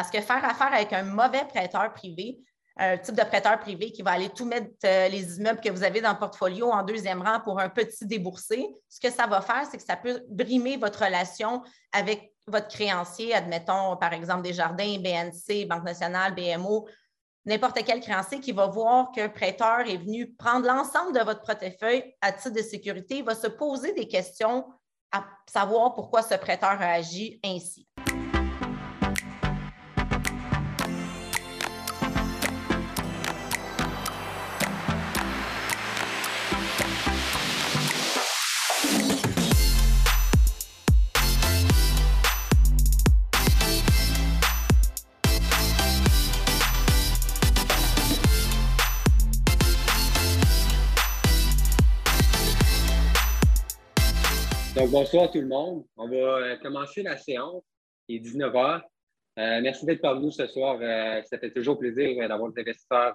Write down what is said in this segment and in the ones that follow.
Parce que faire affaire avec un mauvais prêteur privé, un type de prêteur privé qui va aller tout mettre euh, les immeubles que vous avez dans le portfolio en deuxième rang pour un petit déboursé, ce que ça va faire, c'est que ça peut brimer votre relation avec votre créancier, admettons par exemple des jardins, BNC, Banque nationale, BMO, n'importe quel créancier qui va voir qu'un prêteur est venu prendre l'ensemble de votre portefeuille à titre de sécurité, va se poser des questions à savoir pourquoi ce prêteur a agi ainsi. Bonsoir tout le monde. On va euh, commencer la séance. Il est 19h. Euh, merci d'être parmi nous ce soir. Euh, ça fait toujours plaisir d'avoir des investisseurs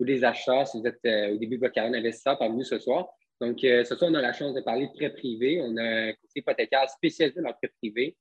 ou des acheteurs si vous êtes au début de votre carrière d'investisseur parmi nous ce soir. Donc, ce soir, on a la chance de parler de prêt privé. On a un conseiller hypothécaire spécialisé dans le prêt privé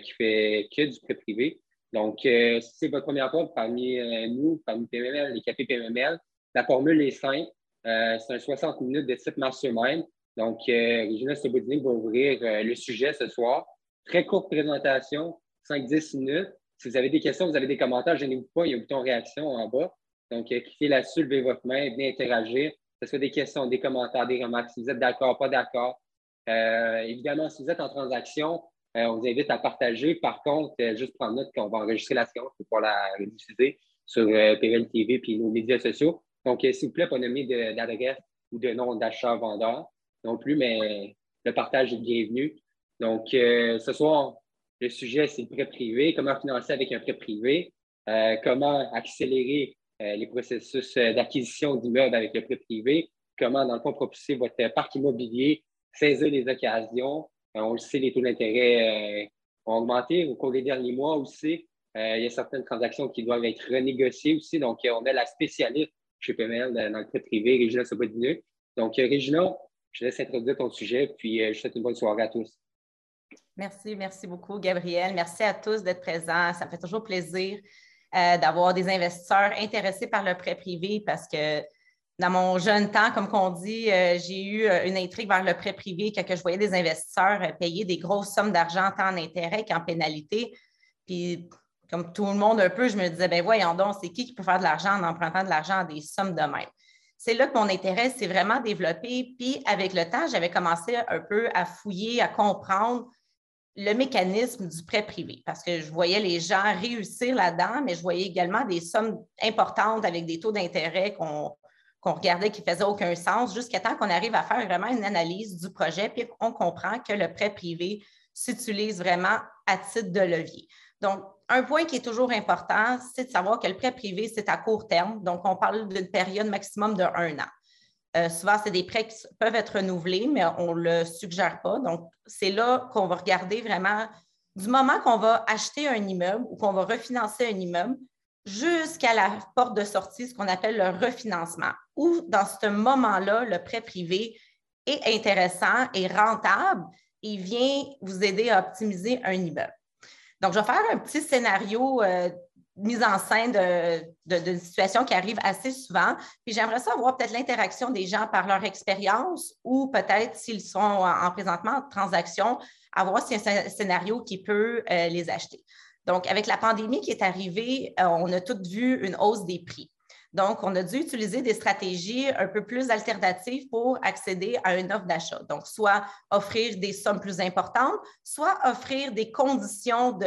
qui fait que du prêt privé. Donc, si c'est votre première fois parmi nous, parmi PMML, les cafés PMML, la formule est simple. c'est un 60 minutes de type mastermind. Donc, euh, Regina va ouvrir euh, le sujet ce soir. Très courte présentation, 5-10 minutes. Si vous avez des questions, vous avez des commentaires, gênez-vous pas, il y a un bouton réaction en bas. Donc, euh, cliquez là-dessus, levez votre main, venez interagir. Que ce soit des questions, des commentaires, des remarques, si vous êtes d'accord, pas d'accord. Évidemment, si vous êtes en transaction, on vous invite à partager. Par contre, juste prendre note qu'on va enregistrer la séance pour pouvoir la rediffuser sur PRL TV et nos médias sociaux. Donc, s'il vous plaît, pas nommer d'adresse ou de nom d'achat-vendeur non plus, mais le partage est bienvenu. Donc, euh, ce soir, le sujet, c'est le prêt privé, comment financer avec un prêt privé, euh, comment accélérer euh, les processus d'acquisition d'immeubles avec le prêt privé, comment, dans le fond, propulser votre parc immobilier, saisir les occasions? on le sait, les taux d'intérêt ont augmenté au cours des derniers mois aussi. il y a certaines transactions qui doivent être renégociées aussi. Donc, on a la spécialiste chez PML dans le prêt privé, Régina Sobodinu. Donc, Régina, je laisse introduire ton sujet, puis euh, je souhaite une bonne soirée à tous. Merci, merci beaucoup, Gabriel. Merci à tous d'être présents. Ça me fait toujours plaisir euh, d'avoir des investisseurs intéressés par le prêt privé parce que dans mon jeune temps, comme on dit, euh, j'ai eu une intrigue vers le prêt privé quand je voyais des investisseurs payer des grosses sommes d'argent tant en intérêt qu'en pénalité. Puis, comme tout le monde un peu, je me disais, ben voyons donc, c'est qui qui peut faire de l'argent en empruntant de l'argent à des sommes de même? C'est là que mon intérêt s'est vraiment développé. Puis avec le temps, j'avais commencé un peu à fouiller, à comprendre le mécanisme du prêt privé parce que je voyais les gens réussir là-dedans, mais je voyais également des sommes importantes avec des taux d'intérêt qu'on regardait qui ne faisaient aucun sens jusqu'à temps qu'on arrive à faire vraiment une analyse du projet puis qu'on comprend que le prêt privé s'utilise vraiment à titre de levier. Donc, un point qui est toujours important, c'est de savoir que le prêt privé, c'est à court terme. Donc, on parle d'une période maximum de un an. Euh, souvent, c'est des prêts qui peuvent être renouvelés, mais on ne le suggère pas. Donc, c'est là qu'on va regarder vraiment du moment qu'on va acheter un immeuble ou qu'on va refinancer un immeuble jusqu'à la porte de sortie, ce qu'on appelle le refinancement, où dans ce moment-là, le prêt privé est intéressant et rentable et vient vous aider à optimiser un immeuble. Donc, je vais faire un petit scénario euh, mise en scène d'une situation qui arrive assez souvent. Puis j'aimerais savoir peut-être l'interaction des gens par leur expérience ou peut-être s'ils sont en, présentement en transaction, à voir si un scénario qui peut euh, les acheter. Donc, avec la pandémie qui est arrivée, euh, on a toutes vu une hausse des prix. Donc, on a dû utiliser des stratégies un peu plus alternatives pour accéder à une offre d'achat. Donc, soit offrir des sommes plus importantes, soit offrir des conditions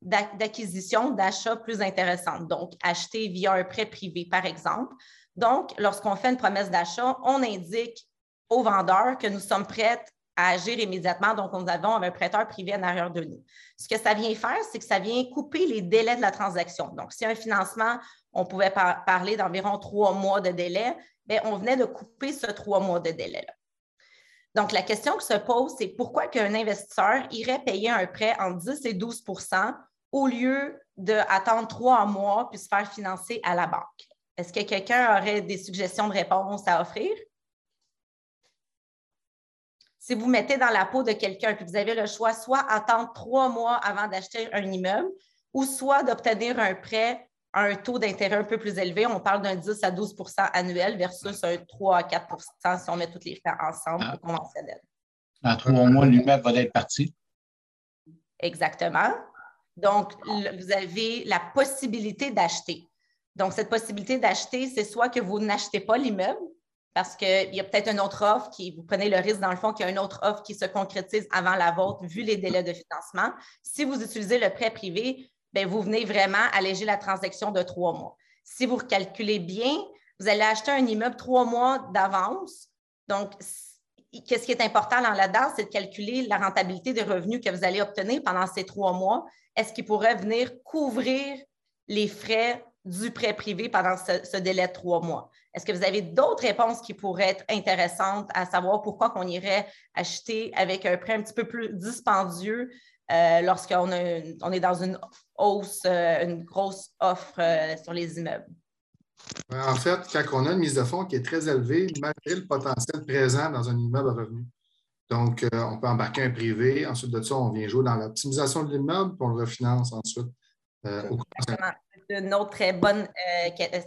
d'acquisition, d'achat plus intéressantes. Donc, acheter via un prêt privé, par exemple. Donc, lorsqu'on fait une promesse d'achat, on indique au vendeur que nous sommes prêts à agir immédiatement. Donc, nous avons un prêteur privé en arrière de nous. Ce que ça vient faire, c'est que ça vient couper les délais de la transaction. Donc, si un financement on pouvait parler d'environ trois mois de délai, mais on venait de couper ce trois mois de délai-là. Donc, la question qui se pose, c'est pourquoi qu'un investisseur irait payer un prêt en 10 et 12% au lieu d'attendre trois mois puis se faire financer à la banque? Est-ce que quelqu'un aurait des suggestions de réponse à offrir? Si vous mettez dans la peau de quelqu'un que vous avez le choix soit attendre trois mois avant d'acheter un immeuble ou soit d'obtenir un prêt à un taux d'intérêt un peu plus élevé. On parle d'un 10 à 12% annuel versus un 3 à 4% si on met tous les frais ensemble ah. conventionnel. En trois mois, l'immeuble va être parti. Exactement. Donc, vous avez la possibilité d'acheter. Donc, cette possibilité d'acheter, c'est soit que vous n'achetez pas l'immeuble, parce qu'il y a peut-être une autre offre qui, vous prenez le risque dans le fond qu'il y a une autre offre qui se concrétise avant la vôtre, vu les délais de financement. Si vous utilisez le prêt privé, bien, vous venez vraiment alléger la transaction de trois mois. Si vous recalculez bien, vous allez acheter un immeuble trois mois d'avance. Donc, qu'est-ce qui est important là-dedans, c'est de calculer la rentabilité des revenus que vous allez obtenir pendant ces trois mois. Est-ce qu'il pourrait venir couvrir les frais du prêt privé pendant ce, délai de trois mois? Est-ce que vous avez d'autres réponses qui pourraient être intéressantes à savoir pourquoi on irait acheter avec un prêt un petit peu plus dispendieux euh, lorsqu'on on est dans une hausse, euh, une grosse offre euh, sur les immeubles? En fait, quand on a une mise de fonds qui est très élevée, malgré le potentiel présent dans un immeuble à revenu. Donc, on peut embarquer un privé. Ensuite de ça, on vient jouer dans l'optimisation de l'immeuble, puis on le refinance ensuite. C'est une autre très bonne,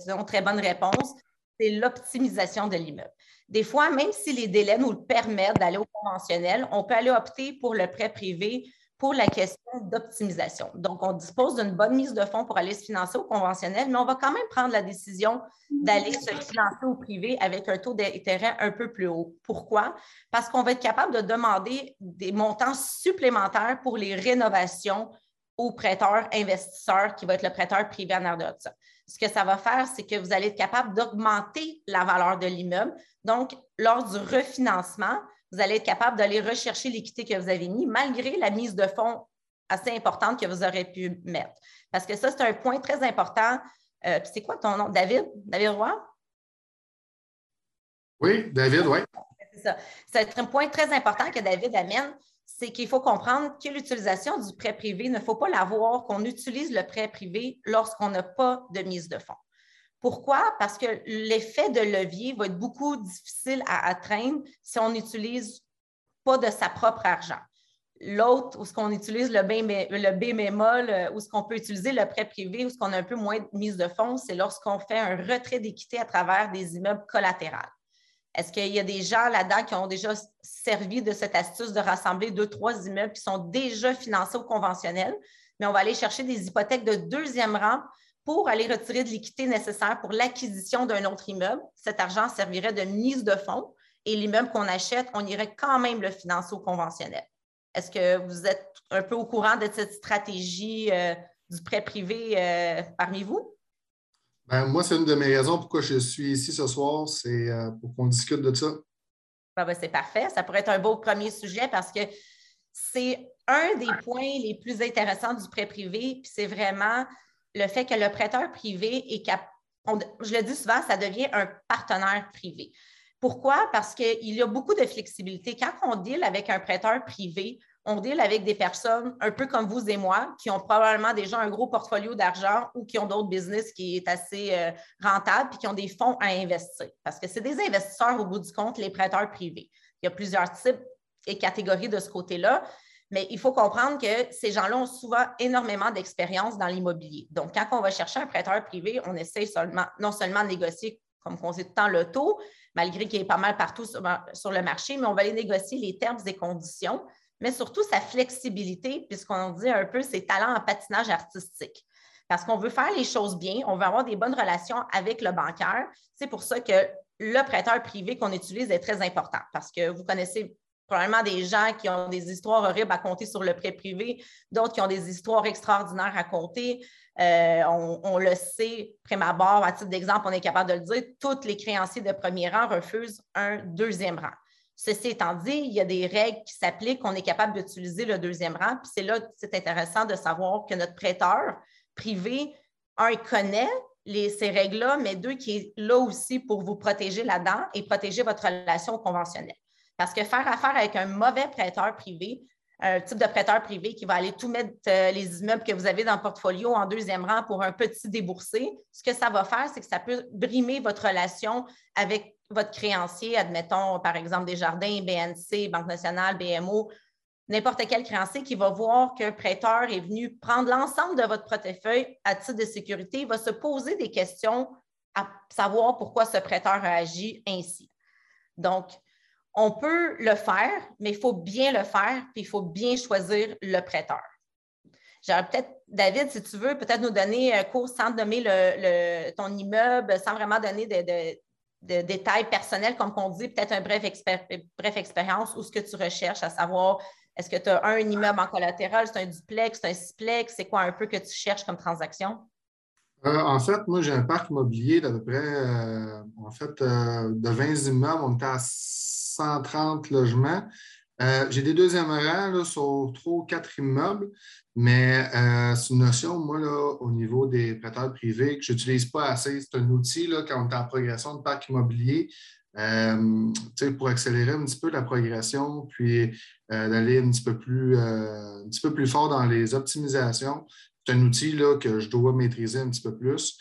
une très bonne réponse. C'est l'optimisation de l'immeuble. Des fois, même si les délais nous le permettent d'aller au conventionnel, on peut aller opter pour le prêt privé pour la question d'optimisation. Donc, on dispose d'une bonne mise de fonds pour aller se financer au conventionnel, mais on va quand même prendre la décision d'aller se financer au privé avec un taux d'intérêt un peu plus haut. Pourquoi? Parce qu'on va être capable de demander des montants supplémentaires pour les rénovations au prêteur investisseur qui va être le prêteur privé en air de ça. Ce que ça va faire, c'est que vous allez être capable d'augmenter la valeur de l'immeuble. Donc, lors du refinancement, vous allez être capable d'aller rechercher l'équité que vous avez mis malgré la mise de fonds assez importante que vous aurez pu mettre. Parce que ça, c'est un point très important. Euh, c'est quoi ton nom? David? David Roy? Oui, David, oui. C'est ça. C'est un point très important que David amène, c'est qu'il faut comprendre que l'utilisation du prêt privé, il ne faut pas l'avoir qu'on utilise le prêt privé lorsqu'on n'a pas de mise de fonds. Pourquoi? Parce que l'effet de levier va être beaucoup difficile à atteindre si on n'utilise pas de sa propre argent. L'autre, où ce qu'on utilise le B, le bémol, euh, où ce qu'on peut utiliser le prêt privé, où ce qu'on a un peu moins de mise de fonds, c'est lorsqu'on fait un retrait d'équité à travers des immeubles collatéraux. Est-ce qu'il y a des gens là-dedans qui ont déjà servi de cette astuce de rassembler deux, trois immeubles qui sont déjà financés au conventionnel, mais on va aller chercher des hypothèques de deuxième rang pour aller retirer de l'équité nécessaire pour l'acquisition d'un autre immeuble. Cet argent servirait de mise de fonds et l'immeuble qu'on achète, on irait quand même le financer au conventionnel. Est-ce que vous êtes un peu au courant de cette stratégie euh, du prêt privé euh, parmi vous? Ben, moi, c'est une de mes raisons pourquoi je suis ici ce soir, c'est euh, pour qu'on discute de ça. Ben, ben, c'est parfait. Ça pourrait être un beau premier sujet parce que c'est un des points les plus intéressants du prêt privé, puis c'est vraiment le fait que le prêteur privé est capable, je le dis souvent, ça devient un partenaire privé. Pourquoi? Parce qu'il y a beaucoup de flexibilité. Quand on deal avec un prêteur privé, on deal avec des personnes un peu comme vous et moi, qui ont probablement déjà un gros portfolio d'argent ou qui ont d'autres business qui est assez euh, rentable puis qui ont des fonds à investir. Parce que c'est des investisseurs au bout du compte, les prêteurs privés. Il y a plusieurs types et catégories de ce côté-là. Mais il faut comprendre que ces gens-là ont souvent énormément d'expérience dans l'immobilier. Donc, quand on va chercher un prêteur privé, on essaie seulement, non seulement de négocier, comme on sait tout le temps, le taux, malgré qu'il est pas mal partout sur, le marché, mais on va aller négocier les termes et conditions, mais surtout sa flexibilité, puisqu'on dit un peu ses talents en patinage artistique. Parce qu'on veut faire les choses bien, on veut avoir des bonnes relations avec le bancaire. C'est pour ça que le prêteur privé qu'on utilise est très important parce que vous connaissez probablement des gens qui ont des histoires horribles à compter sur le prêt privé, d'autres qui ont des histoires extraordinaires à compter. Euh, on, le sait, prime abord, à titre d'exemple, on est capable de le dire, tous les créanciers de premier rang refusent un deuxième rang. Ceci étant dit, il y a des règles qui s'appliquent, on est capable d'utiliser le deuxième rang. Puis c'est là c'est intéressant de savoir que notre prêteur privé, un, connaît ces règles-là, mais deux, qui est là aussi pour vous protéger là-dedans et protéger votre relation conventionnelle. Parce que faire affaire avec un mauvais prêteur privé, un type de prêteur privé qui va aller tout mettre euh, les immeubles que vous avez dans le portfolio en deuxième rang pour un petit déboursé, ce que ça va faire, c'est que ça peut brimer votre relation avec votre créancier, admettons par exemple des jardins, BNC, Banque nationale, BMO, n'importe quel créancier qui va voir qu'un prêteur est venu prendre l'ensemble de votre portefeuille à titre de sécurité, va se poser des questions à savoir pourquoi ce prêteur a agi ainsi. Donc, on peut le faire, mais il faut bien le faire, puis il faut bien choisir le prêteur. J'aurais peut-être, David, si tu veux, peut-être nous donner un cours sans nommer ton immeuble, sans vraiment donner de, détails personnels, comme on dit, peut-être un bref, bref expérience ou ce que tu recherches, à savoir est-ce que tu as un immeuble en collatéral, c'est un duplex, c'est un siplex, c'est quoi un peu que tu cherches comme transaction? Euh, en fait, moi, j'ai un parc immobilier d'à peu près, euh, en fait, euh, de 20 immeubles. On était à 130 logements. J'ai des deuxièmes rangs sur trois ou quatre immeubles, mais c'est une notion, moi, là, au niveau des prêteurs privés, que je n'utilise pas assez. C'est un outil là, quand on est en progression de parc immobilier. pour accélérer un petit peu la progression, puis d'aller un petit peu plus un petit peu plus fort dans les optimisations c'est un outil là, que je dois maîtriser un petit peu plus.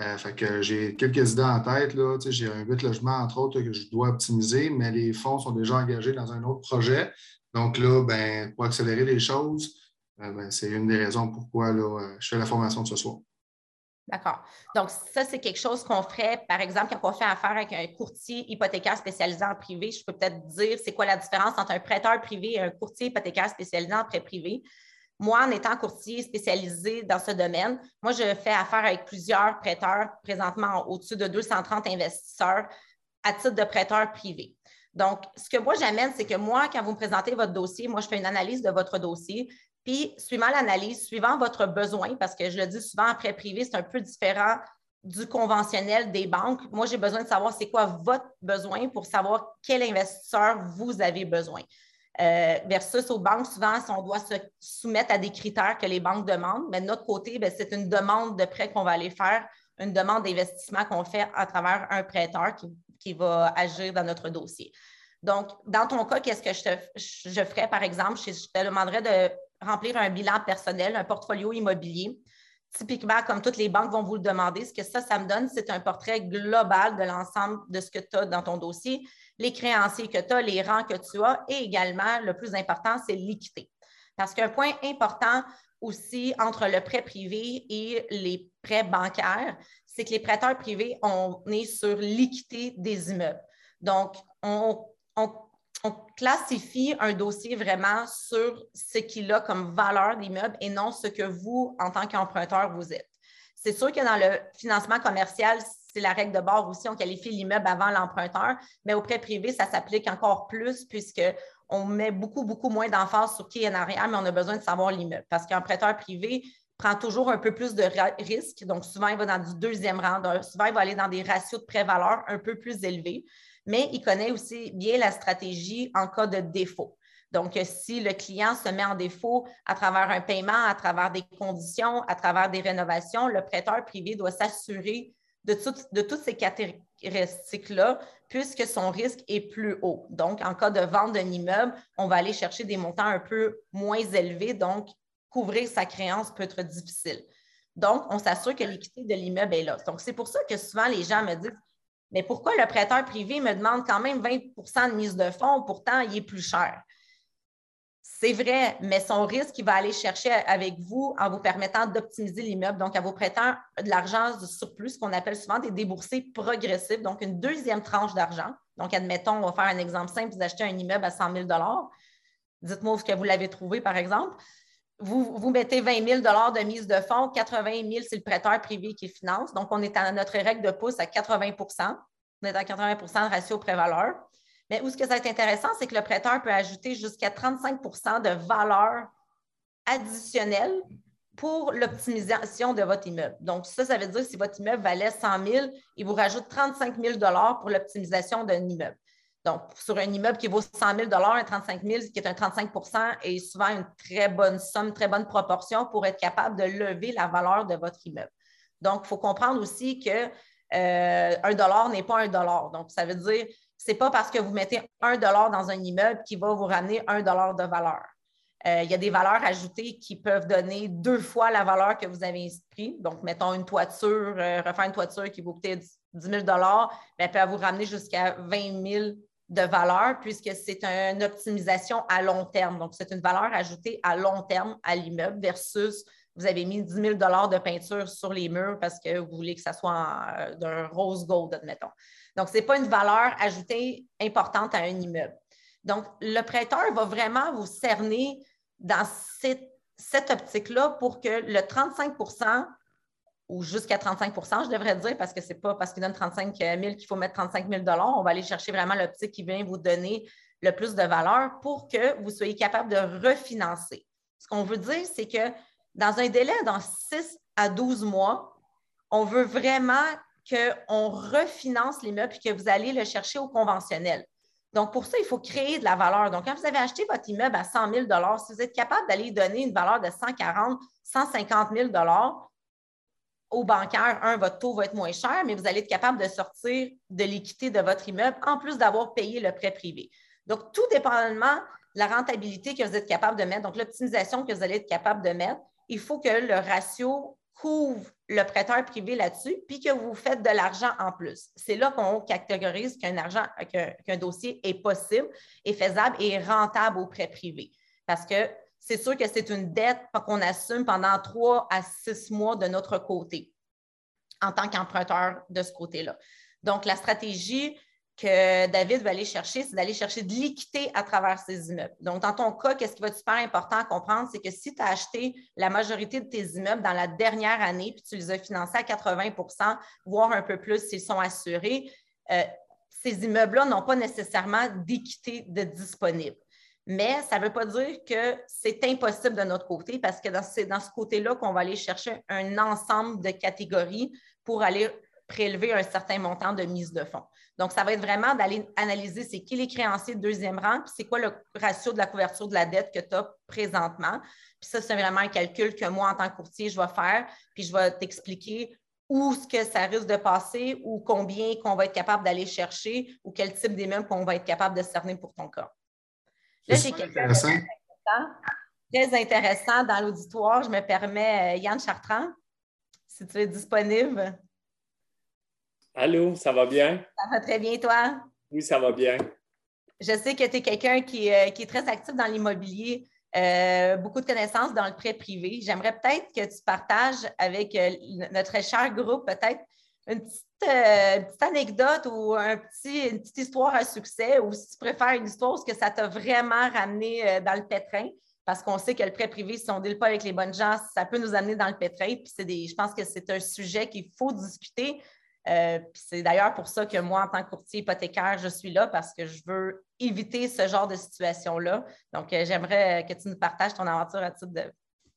Euh, fait que j'ai quelques idées en tête. j'ai un 8 logements, entre autres, que je dois optimiser, mais les fonds sont déjà engagés dans un autre projet. Donc là, ben, pour accélérer les choses, euh, ben, c'est une des raisons pourquoi là, euh, je fais la formation de ce soir. D'accord. Donc, ça, c'est quelque chose qu'on ferait, par exemple, quand on fait affaire avec un courtier hypothécaire spécialisé en privé. Je peux peut-être dire c'est quoi la différence entre un prêteur privé et un courtier hypothécaire spécialisé en prêt privé. Moi, en étant courtier spécialisé dans ce domaine, moi, je fais affaire avec plusieurs prêteurs, présentement au-dessus de 230 investisseurs à titre de prêteur privé. Donc, ce que moi, j'amène, c'est que moi, quand vous me présentez votre dossier, moi, je fais une analyse de votre dossier. Puis, suivant l'analyse, suivant votre besoin, parce que je le dis souvent, en prêt privé, c'est un peu différent du conventionnel des banques. Moi, j'ai besoin de savoir c'est quoi votre besoin pour savoir quel investisseur vous avez besoin. Euh, versus aux banques, souvent, si on doit se soumettre à des critères que les banques demandent, mais de notre côté, ben, c'est une demande de prêt qu'on va aller faire, une demande d'investissement qu'on fait à travers un prêteur qui, va agir dans notre dossier. Donc, dans ton cas, qu'est-ce que je, te, je ferais, par exemple? Je, je te demanderais de remplir un bilan personnel, un portfolio immobilier? Typiquement, comme toutes les banques vont vous le demander, ce que ça, ça me donne, c'est un portrait global de l'ensemble de ce que tu as dans ton dossier les créanciers que tu as, les rangs que tu as et également, le plus important, c'est l'équité. Parce qu'un point important aussi entre le prêt privé et les prêts bancaires, c'est que les prêteurs privés, on est sur l'équité des immeubles. Donc, on, classifie un dossier vraiment sur ce qu'il a comme valeur d'immeuble et non ce que vous, en tant qu'emprunteur, vous êtes. C'est sûr que dans le financement commercial, c'est la règle de bord aussi, on qualifie l'immeuble avant l'emprunteur, mais au prêt privé, ça s'applique encore plus puisqu'on met beaucoup, beaucoup moins d'emphase sur qui est en arrière, mais on a besoin de savoir l'immeuble. Parce qu'un prêteur privé prend toujours un peu plus de risques, donc souvent il va dans du deuxième rang, souvent il va aller dans des ratios de prêt-valeur un peu plus élevés, mais il connaît aussi bien la stratégie en cas de défaut. Donc, si le client se met en défaut à travers un paiement, à travers des conditions, à travers des rénovations, le prêteur privé doit s'assurer de, toutes ces caractéristiques-là, puisque son risque est plus haut. Donc, en cas de vente d'un immeuble, on va aller chercher des montants un peu moins élevés, donc couvrir sa créance peut être difficile. Donc, on s'assure que l'équité de l'immeuble est là. Donc, c'est pour ça que souvent les gens me disent Mais pourquoi le prêteur privé me demande quand même 20% de mise de fonds, pourtant il est plus cher? C'est vrai, mais son risque, il va aller chercher avec vous en vous permettant d'optimiser l'immeuble, donc en vous prêtant de l'argent de surplus, qu'on appelle souvent des déboursés progressifs, donc une deuxième tranche d'argent. Donc, admettons, on va faire un exemple simple, vous achetez un immeuble à 100 000 Dites-moi ce que vous l'avez trouvé, par exemple. Vous, vous mettez 20 000 de mise de fonds, 80 000 c'est le prêteur privé qui finance. Donc, on est à notre règle de pouce à 80% On est à 80% de ratio pré-valeur. Mais où ce que ça va être intéressant, c'est que le prêteur peut ajouter jusqu'à 35 de valeur additionnelle pour l'optimisation de votre immeuble. Donc, ça, ça veut dire que si votre immeuble valait 100 000, il vous rajoute 35 000 pour l'optimisation d'un immeuble. Donc, sur un immeuble qui vaut 100 000 un 35 000 qui est un 35 est souvent une très bonne somme, très bonne proportion pour être capable de lever la valeur de votre immeuble. Donc, il faut comprendre aussi que euh, un dollar n'est pas un dollar. Donc, ça veut dire n'est pas parce que vous mettez un dollar dans un immeuble qui va vous ramener un dollar de valeur. Euh, il y a des valeurs ajoutées qui peuvent donner deux fois la valeur que vous avez inscrite. Donc, mettons une toiture, euh, refaire une toiture qui vaut peut-être 10 000 ben, elle peut vous ramener jusqu'à 20 000 de valeur puisque c'est une optimisation à long terme. Donc, c'est une valeur ajoutée à long terme à l'immeuble versus vous avez mis 10 000 de peinture sur les murs parce que vous voulez que ça soit d'un rose gold, admettons. Donc, ce n'est pas une valeur ajoutée importante à un immeuble. Donc, le prêteur va vraiment vous cerner dans cette, optique-là pour que le 35% ou jusqu'à 35% je devrais dire, parce que ce n'est pas parce qu'il donne 35 000 qu'il faut mettre 35 000 On va aller chercher vraiment l'optique qui vient vous donner le plus de valeur pour que vous soyez capable de refinancer. Ce qu'on veut dire, c'est que dans un délai dans 6 à 12 mois, on veut vraiment qu'on refinance l'immeuble et que vous allez le chercher au conventionnel. Donc, pour ça, il faut créer de la valeur. Donc, quand vous avez acheté votre immeuble à 100 000 si vous êtes capable d'aller donner une valeur de 140 150 000 au bancaire, un, votre taux va être moins cher, mais vous allez être capable de sortir de l'équité de votre immeuble en plus d'avoir payé le prêt privé. Donc, tout dépendamment de la rentabilité que vous êtes capable de mettre, donc l'optimisation que vous allez être capable de mettre, il faut que le ratio couvre le prêteur privé là-dessus, puis que vous faites de l'argent en plus. C'est là qu'on catégorise qu'un dossier est possible, est faisable et rentable au prêt privé. Parce que c'est sûr que c'est une dette qu'on assume pendant trois à six mois de notre côté en tant qu'emprunteur de ce côté-là. Donc, la stratégie que David va aller chercher, c'est d'aller chercher de l'équité à travers ces immeubles. Donc, dans ton cas, qu'est-ce qui va être super important à comprendre, c'est que si tu as acheté la majorité de tes immeubles dans la dernière année, puis tu les as financés à 80% voire un peu plus s'ils sont assurés, euh, ces immeubles-là n'ont pas nécessairement d'équité de disponible. Mais ça ne veut pas dire que c'est impossible de notre côté parce que c'est dans ce côté-là qu'on va aller chercher un ensemble de catégories pour aller prélever un certain montant de mise de fonds. Donc, ça va être vraiment d'aller analyser c'est qui les créanciers de deuxième rang, puis c'est quoi le ratio de la couverture de la dette que tu as présentement. Puis ça, c'est vraiment un calcul que moi, en tant que courtier, je vais faire, puis je vais t'expliquer où ce que ça risque de passer ou combien qu'on va être capable d'aller chercher ou quel type d'immeuble qu'on va être capable de cerner pour ton cas. Là, j'ai quelque chose très intéressant dans l'auditoire. Je me permets, euh, Yann Chartrand, si tu es disponible. Allô, ça va bien? Ça va très bien, toi? Oui, ça va bien. Je sais que tu es quelqu'un qui, euh, est très actif dans l'immobilier, euh, beaucoup de connaissances dans le prêt privé. J'aimerais peut-être que tu partages avec euh, notre cher groupe peut-être une petite, anecdote ou un petit, une petite histoire à succès, ou si tu préfères une histoire où que ça t'a vraiment ramené dans le pétrin parce qu'on sait que le prêt privé, si on ne deal pas avec les bonnes gens, ça peut nous amener dans le pétrin. Puis c'est des, je pense que c'est un sujet qu'il faut discuter euh, c'est d'ailleurs pour ça que moi, en tant que courtier hypothécaire, je suis là parce que je veux éviter ce genre de situation-là. Donc, euh, j'aimerais que tu nous partages ton aventure à titre de,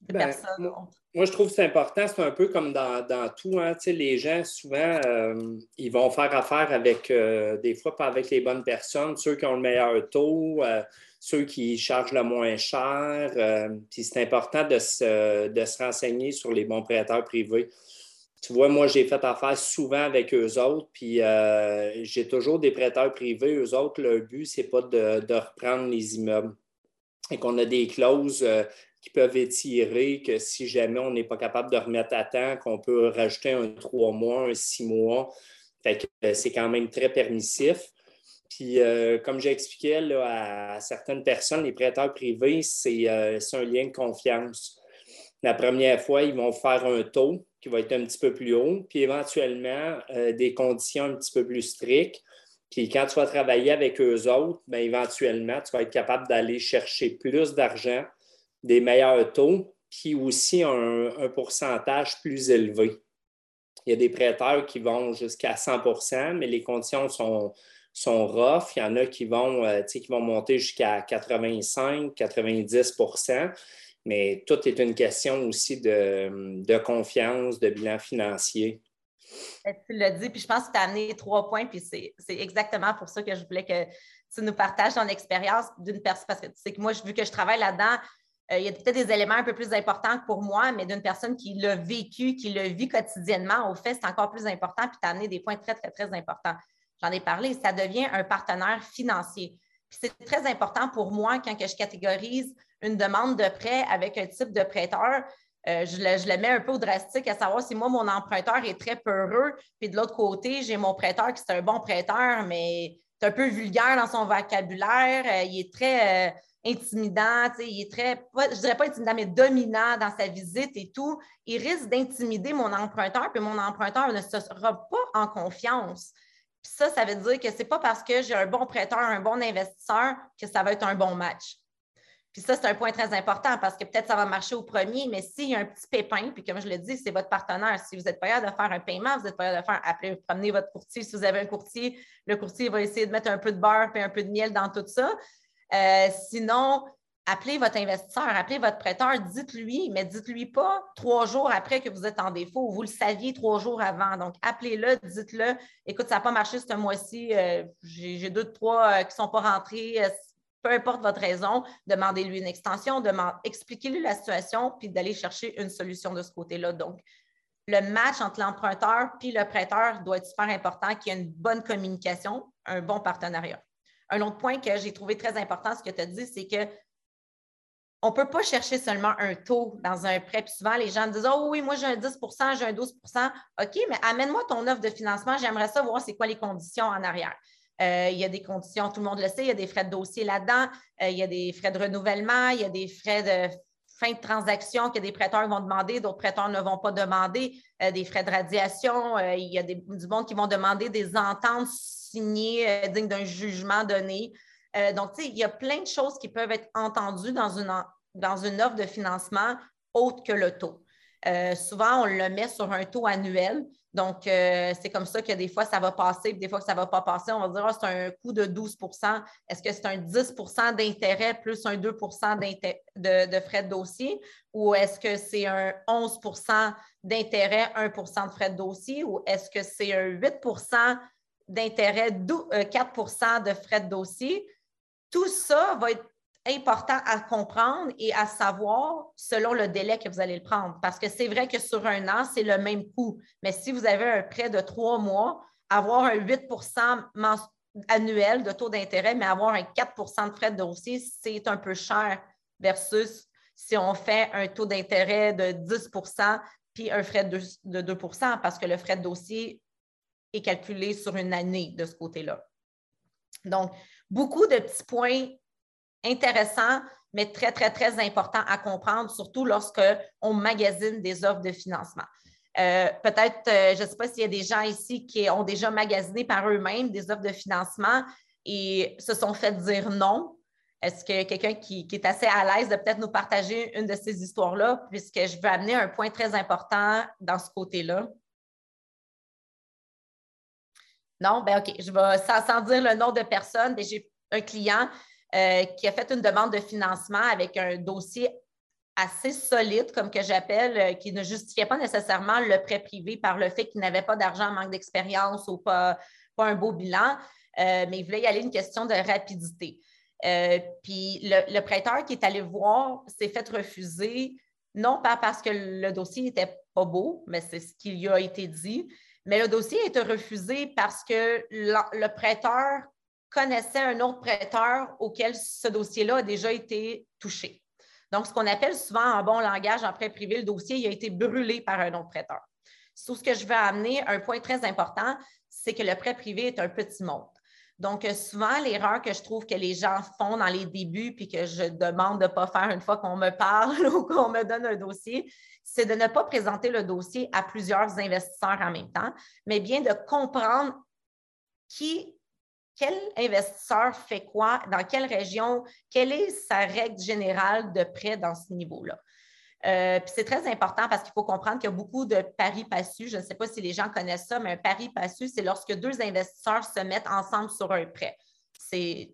ben, personne. Moi, je trouve que c'est important. C'est un peu comme dans, tout. Hein. les gens, souvent, euh, ils vont faire affaire avec, des fois, pas avec les bonnes personnes, ceux qui ont le meilleur taux, ceux qui chargent le moins cher. puis c'est important de se, de se renseigner sur les bons prêteurs privés. Tu vois, moi, j'ai fait affaire souvent avec eux autres, puis euh, j'ai toujours des prêteurs privés. Eux autres, leur but, ce n'est pas de, reprendre les immeubles. Et qu'on a des clauses euh, qui peuvent étirer que si jamais on n'est pas capable de remettre à temps, qu'on peut rajouter un trois mois, un six mois. Fait que euh, c'est quand même très permissif. Puis, comme j'expliquais à certaines personnes, les prêteurs privés, c'est un lien de confiance. La première fois, ils vont faire un taux qui va être un petit peu plus haut, puis éventuellement euh, des conditions un petit peu plus strictes. Puis quand tu vas travailler avec eux autres, bien, éventuellement, tu vas être capable d'aller chercher plus d'argent, des meilleurs taux, puis aussi un, pourcentage plus élevé. Il y a des prêteurs qui vont jusqu'à 100% mais les conditions sont, sont rough. Il y en a qui vont, euh, qui vont monter jusqu'à 85, 90 mais tout est une question aussi de, confiance, de bilan financier. Ben, tu l'as dit, puis je pense que tu as amené trois points, puis c'est exactement pour ça que je voulais que tu nous partages ton expérience d'une personne, parce que tu sais que moi, vu que je travaille là-dedans, euh, il y a peut-être des éléments un peu plus importants pour moi, mais d'une personne qui l'a vécu, qui le vit quotidiennement, au fait, c'est encore plus important, puis tu as amené des points très, très, très importants. J'en ai parlé, ça devient un partenaire financier. C'est très important pour moi quand que je catégorise une demande de prêt avec un type de prêteur, euh, je, le, mets un peu au drastique à savoir si moi, mon emprunteur est très peureux, puis de l'autre côté, j'ai mon prêteur qui est un bon prêteur, mais un peu vulgaire dans son vocabulaire, euh, il est très intimidant, il est très, je ne dirais pas intimidant, mais dominant dans sa visite et tout. Il risque d'intimider mon emprunteur, puis mon emprunteur ne sera pas en confiance. Puis ça, ça veut dire que ce n'est pas parce que j'ai un bon prêteur, un bon investisseur que ça va être un bon match. Puis ça, c'est un point très important parce que peut-être ça va marcher au premier, mais s'il y a un petit pépin, puis comme je le dis, c'est votre partenaire. Si vous êtes pas capable de faire un paiement, vous êtes pas capable de faire appeler, promener votre courtier. Si vous avez un courtier, le courtier va essayer de mettre un peu de beurre et un peu de miel dans tout ça. Euh, sinon, appelez votre investisseur, appelez votre prêteur, dites-lui, mais dites-lui pas trois jours après que vous êtes en défaut. Vous le saviez trois jours avant. Donc, appelez-le, dites-le. Écoute, ça n'a pas marché ce mois-ci. Euh, j'ai deux, trois euh, qui ne sont pas rentrés peu importe votre raison, demandez-lui une extension, expliquez-lui la situation, puis d'aller chercher une solution de ce côté-là. Donc, le match entre l'emprunteur et le prêteur doit être super important, qu'il y ait une bonne communication, un bon partenariat. Un autre point que j'ai trouvé très important, ce que tu as dit, c'est que on ne peut pas chercher seulement un taux dans un prêt. Puis souvent, les gens disent Oh oui, moi j'ai un 10% j'ai un 12% OK, mais amène-moi ton offre de financement. J'aimerais ça voir c'est quoi les conditions en arrière. Euh, il y a des conditions, tout le monde le sait, il y a des frais de dossier là-dedans, euh, il y a des frais de renouvellement, il y a des frais de fin de transaction que des prêteurs vont demander, d'autres prêteurs ne vont pas demander, euh, des frais de radiation, il y a du monde qui vont demander des ententes signées dignes d'un jugement donné. Donc, tu sais, il y a plein de choses qui peuvent être entendues dans une, dans une offre de financement autre que le taux. souvent, on le met sur un taux annuel. Donc, euh, c'est comme ça que des fois, ça va passer, puis des fois que ça ne va pas passer, on va dire, ah, c'est un coût de 12% Est-ce que c'est un 10% d'intérêt plus un 2 de, de, frais de dossier? Ou est-ce que c'est un 11% d'intérêt, 1% de frais de dossier? Ou est-ce que c'est un 8% d'intérêt, 4% euh, de frais de dossier? Tout ça va être important à comprendre et à savoir selon le délai que vous allez le prendre. Parce que c'est vrai que sur un an, c'est le même coût. Mais si vous avez un prêt de trois mois, avoir un 8% annuel de taux d'intérêt, mais avoir un 4% de frais de dossier, c'est un peu cher versus si on fait un taux d'intérêt de 10% puis un frais de 2% parce que le frais de dossier est calculé sur une année de ce côté-là. Donc, beaucoup de petits points intéressant, mais très, très, très important à comprendre, surtout lorsqu'on magasine des offres de financement. Euh, peut-être, euh, je ne sais pas s'il y a des gens ici qui ont déjà magasiné par eux-mêmes des offres de financement et se sont fait dire non. Est-ce que quelqu'un qui, est assez à l'aise de peut-être nous partager une de ces histoires-là, puisque je veux amener un point très important dans ce côté-là? Non? Ben OK, je vais, sans, dire le nom de personne, j'ai un client euh, qui a fait une demande de financement avec un dossier assez solide, comme que j'appelle, euh, qui ne justifiait pas nécessairement le prêt privé par le fait qu'il n'avait pas d'argent, manque d'expérience ou pas, un beau bilan, euh, mais il voulait y aller une question de rapidité. puis le, prêteur qui est allé voir s'est fait refuser, non pas parce que le dossier n'était pas beau, mais c'est ce qui lui a été dit, mais le dossier a été refusé parce que le prêteur connaissait un autre prêteur auquel ce dossier-là a déjà été touché. Donc, ce qu'on appelle souvent en bon langage, en prêt privé, le dossier a été brûlé par un autre prêteur. Sur ce que je veux amener, un point très important, c'est que le prêt privé est un petit monde. Donc, souvent, l'erreur que je trouve que les gens font dans les débuts, puis que je demande de ne pas faire une fois qu'on me parle ou qu'on me donne un dossier, c'est de ne pas présenter le dossier à plusieurs investisseurs en même temps, mais bien de comprendre qui quel investisseur fait quoi, dans quelle région, quelle est sa règle générale de prêt dans ce niveau-là. Euh, c'est très important parce qu'il faut comprendre qu'il y a beaucoup de paris passus. Je ne sais pas si les gens connaissent ça, mais un pari passu, c'est lorsque deux investisseurs se mettent ensemble sur un prêt. C'est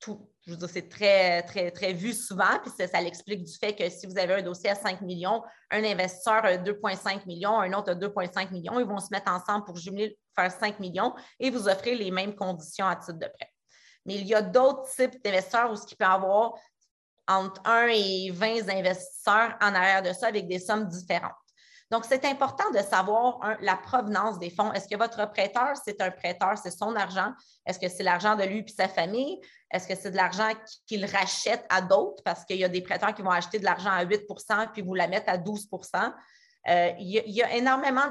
tout, je veux dire, c'est très, très, très vu souvent, puis ça, l'explique du fait que si vous avez un dossier à 5 millions, un investisseur a 2,5 millions, un autre a 2,5 millions, ils vont se mettre ensemble pour jumeler, faire 5 millions et vous offrir les mêmes conditions à titre de prêt. Mais il y a d'autres types d'investisseurs où ce qui peut avoir entre 1 et 20 investisseurs en arrière de ça avec des sommes différentes. Donc, c'est important de savoir la provenance des fonds. Est-ce que votre prêteur, c'est un prêteur, c'est son argent? Est-ce que c'est l'argent de lui et sa famille? Est-ce que c'est de l'argent qu'il rachète à d'autres? Parce qu'il y a des prêteurs qui vont acheter de l'argent à 8% puis vous la mettre à 12% euh, il, y a, énormément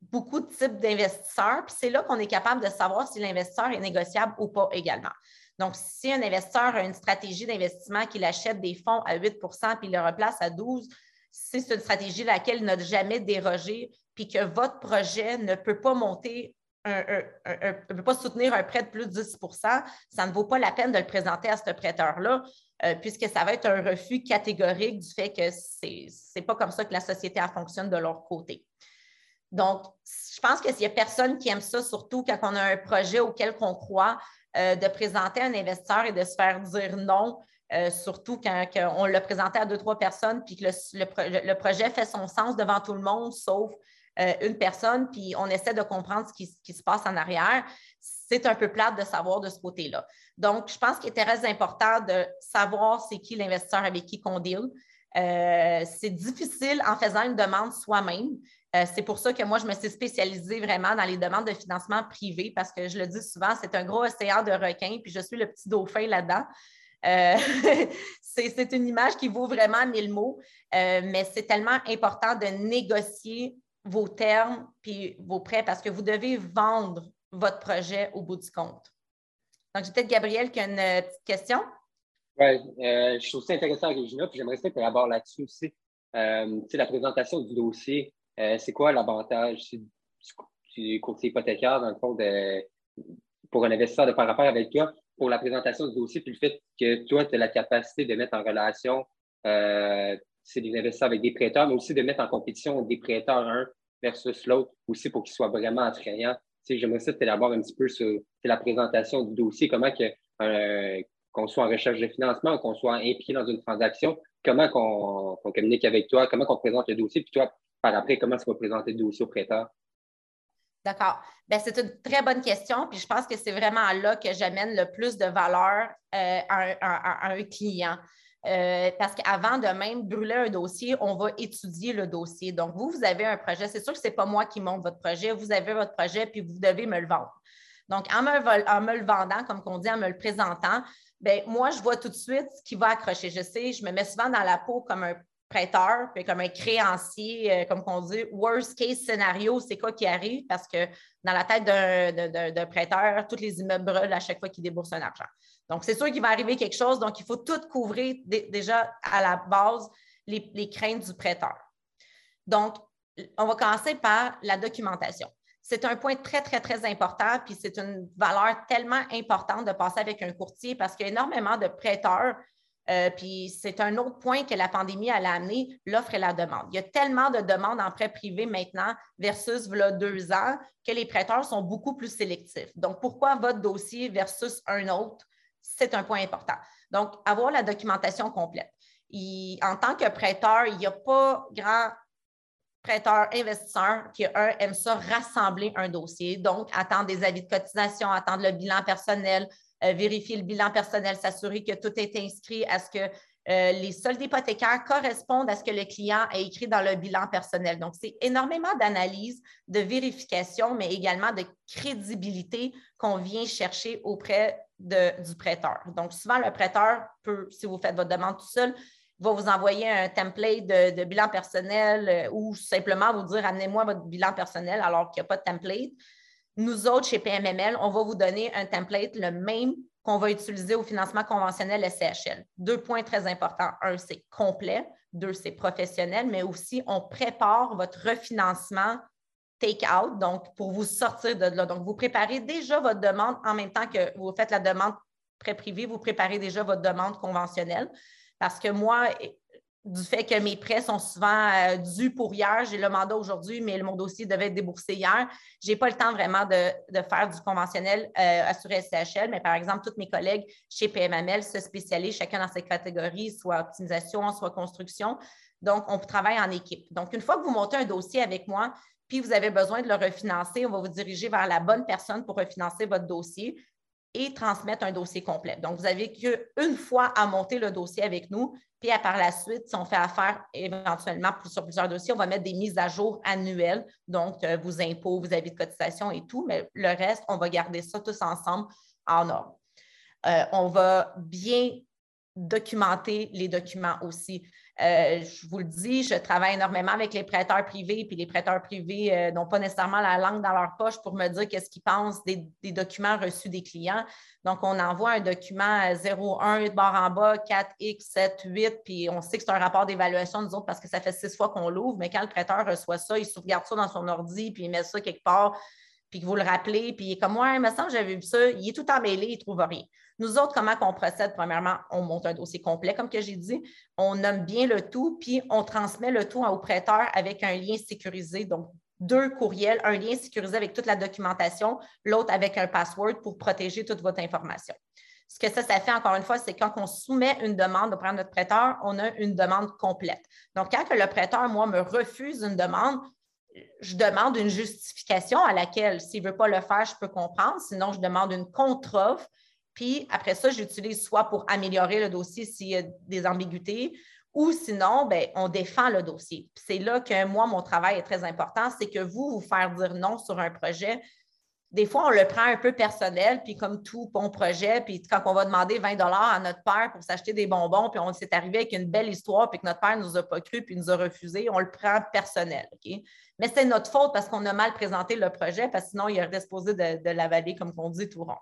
beaucoup de types d'investisseurs, puis c'est là qu'on est capable de savoir si l'investisseur est négociable ou pas également. Donc, si un investisseur a une stratégie d'investissement qu'il achète des fonds à 8% puis le replace à 12 si c'est une stratégie à laquelle il n'a jamais dérogé, puis que votre projet ne peut pas monter ne peut pas soutenir un prêt de plus de 10% ça ne vaut pas la peine de le présenter à ce prêteur-là, euh, puisque ça va être un refus catégorique du fait que ce n'est pas comme ça que la société fonctionne de leur côté. Donc, je pense que s'il n'y a personne qui aime ça, surtout quand on a un projet auquel on croit, euh, de présenter un investisseur et de se faire dire non, euh, surtout quand on l'a présenté à deux, trois personnes, puis que le, projet fait son sens devant tout le monde, sauf euh, une personne, puis on essaie de comprendre ce qui, se passe en arrière. C'est un peu plate de savoir de ce côté-là. Donc, je pense qu'il est très important de savoir c'est qui l'investisseur avec qui qu'on deal. c'est difficile en faisant une demande soi-même. Euh, c'est pour ça que moi, je me suis spécialisée vraiment dans les demandes de financement privé parce que je le dis souvent, c'est un gros océan de requins, puis je suis le petit dauphin là-dedans. Euh, c'est une image qui vaut vraiment mille mots, euh, mais c'est tellement important de négocier vos termes puis vos prêts parce que vous devez vendre votre projet au bout du compte. Donc, j'ai peut-être Gabriel qui a une petite question. Oui, je trouve ça intéressant, Regina, puis j'aimerais ça collaborer là-dessus aussi. la présentation du dossier, euh, c'est quoi l'avantage du courtier hypothécaire, dans le fond, pour un investisseur de faire affaire avec toi pour la présentation du dossier, puis le fait que toi, tu as la capacité de mettre en relation euh, c'est des investisseurs avec des prêteurs, mais aussi de mettre en compétition des prêteurs un versus l'autre, aussi pour qu'ils soient vraiment attrayants. J'aimerais ça t'élaborer un petit peu sur la présentation du dossier, comment que, euh, qu'on soit en recherche de financement, qu'on soit impliqué dans une transaction, comment qu'on, communique avec toi, comment qu'on présente le dossier, puis toi, après, comment ça va présenter le dossier au prêteur? D'accord. Ben, c'est une très bonne question. Puis je pense que c'est vraiment là que j'amène le plus de valeur euh, à, un client. Euh, parce qu'avant de même brûler un dossier, on va étudier le dossier. Donc, vous, vous avez un projet. C'est sûr que ce n'est pas moi qui monte votre projet. Vous avez votre projet, puis vous devez me le vendre. Donc, en me, en me le vendant, comme on dit, en me le présentant, bien, moi, je vois tout de suite ce qui va accrocher. Je sais, je me mets souvent dans la peau comme un prêteur, puis comme un créancier, euh, comme on dit, worst case scénario, c'est quoi qui arrive? Parce que dans la tête d'un prêteur, tous les immeubles brûlent à chaque fois qu'il débourse un argent. Donc, c'est sûr qu'il va arriver quelque chose. Donc, il faut tout couvrir déjà à la base les, les craintes du prêteur. Donc, on va commencer par la documentation. C'est un point très, très, très important, puis c'est une valeur tellement importante de passer avec un courtier parce qu'il y a énormément de prêteurs euh, puis c'est un autre point que la pandémie a amené, l'offre et la demande. Il y a tellement de demandes en prêt privé maintenant versus là, deux ans que les prêteurs sont beaucoup plus sélectifs. Donc, pourquoi votre dossier versus un autre? C'est un point important. Donc, avoir la documentation complète. en tant que prêteur, il n'y a pas grand prêteur investisseur qui, aime ça rassembler un dossier. Donc, attendre des avis de cotisation, attendre le bilan personnel, vérifier le bilan personnel, s'assurer que tout est inscrit à ce que euh, les soldes hypothécaires correspondent à ce que le client a écrit dans le bilan personnel. Donc, c'est énormément d'analyse, de vérification, mais également de crédibilité qu'on vient chercher auprès du prêteur. Donc, souvent, le prêteur peut, si vous faites votre demande tout seul, va vous envoyer un template de, de bilan personnel euh, ou simplement vous dire amenez-moi votre bilan personnel alors qu'il n'y a pas de template. Nous autres, chez PMML, on va vous donner un template, le même qu'on va utiliser au financement conventionnel SCHL. Deux points très importants. Un, c'est complet. Deux, c'est professionnel, mais aussi on prépare votre refinancement take-out, donc pour vous sortir de là. Donc, vous préparez déjà votre demande en même temps que vous faites la demande pré-privée, vous préparez déjà votre demande conventionnelle. Parce que moi, du fait que mes prêts sont souvent euh, dus pour hier. J'ai le mandat aujourd'hui, mais mon dossier devait être déboursé hier. Je n'ai pas le temps vraiment de, faire du conventionnel euh, assuré SCHL, mais par exemple, tous mes collègues chez PMML se spécialisent chacun dans ses catégories, soit optimisation, soit construction. Donc, on travaille en équipe. Donc, une fois que vous montez un dossier avec moi, puis vous avez besoin de le refinancer, on va vous diriger vers la bonne personne pour refinancer votre dossier et transmettre un dossier complet. Donc, vous n'avez qu'une fois à monter le dossier avec nous, puis par la suite, si on fait affaire éventuellement sur plusieurs dossiers, on va mettre des mises à jour annuelles, donc euh, vos impôts, vos avis de cotisation et tout, mais le reste, on va garder ça tous ensemble en ordre. Euh, on va bien documenter les documents aussi. Euh, je vous le dis, je travaille énormément avec les prêteurs privés, puis les prêteurs privés euh, n'ont pas nécessairement la langue dans leur poche pour me dire qu'est-ce qu'ils pensent des, documents reçus des clients. Donc, on envoie un document 01, 8 barres en bas, 4X, 7, 8, puis on sait que c'est un rapport d'évaluation, nous autres, parce que ça fait six fois qu'on l'ouvre, mais quand le prêteur reçoit ça, il sauvegarde ça dans son ordi, puis il met ça quelque part puis que vous le rappelez, puis il est comme, ouais, il me j'avais vu ça, il est tout emmêlé, il ne trouve rien. Nous autres, comment on procède? Premièrement, on monte un dossier complet, comme que j'ai dit, on nomme bien le tout, puis on transmet le tout au prêteur avec un lien sécurisé, donc deux courriels, un lien sécurisé avec toute la documentation, l'autre avec un password pour protéger toute votre information. Ce que ça, ça fait, encore une fois, c'est quand on soumet une demande auprès de notre prêteur, on a une demande complète. Donc, quand le prêteur, moi, me refuse une demande, je demande une justification à laquelle, s'il ne veut pas le faire, je peux comprendre. Sinon, je demande une contre-offre. Puis après ça, j'utilise soit pour améliorer le dossier s'il y a des ambiguïtés, ou sinon, ben, on défend le dossier. C'est là que moi, mon travail est très important, c'est que vous, vous faire dire non sur un projet, des fois, on le prend un peu personnel, puis comme tout bon projet, puis quand on va demander 20 à notre père pour s'acheter des bonbons, puis on s'est arrivé avec une belle histoire, puis que notre père ne nous a pas cru, puis nous a refusé, on le prend personnel. Mais c'est notre faute parce qu'on a mal présenté le projet, parce que sinon, il aurait supposé de, de l'avaler, comme on dit, tout rond.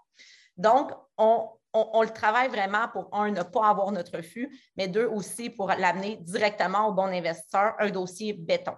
Donc, on, le travaille vraiment pour, un, ne pas avoir notre refus, mais deux, aussi pour l'amener directement au bon investisseur, un dossier béton.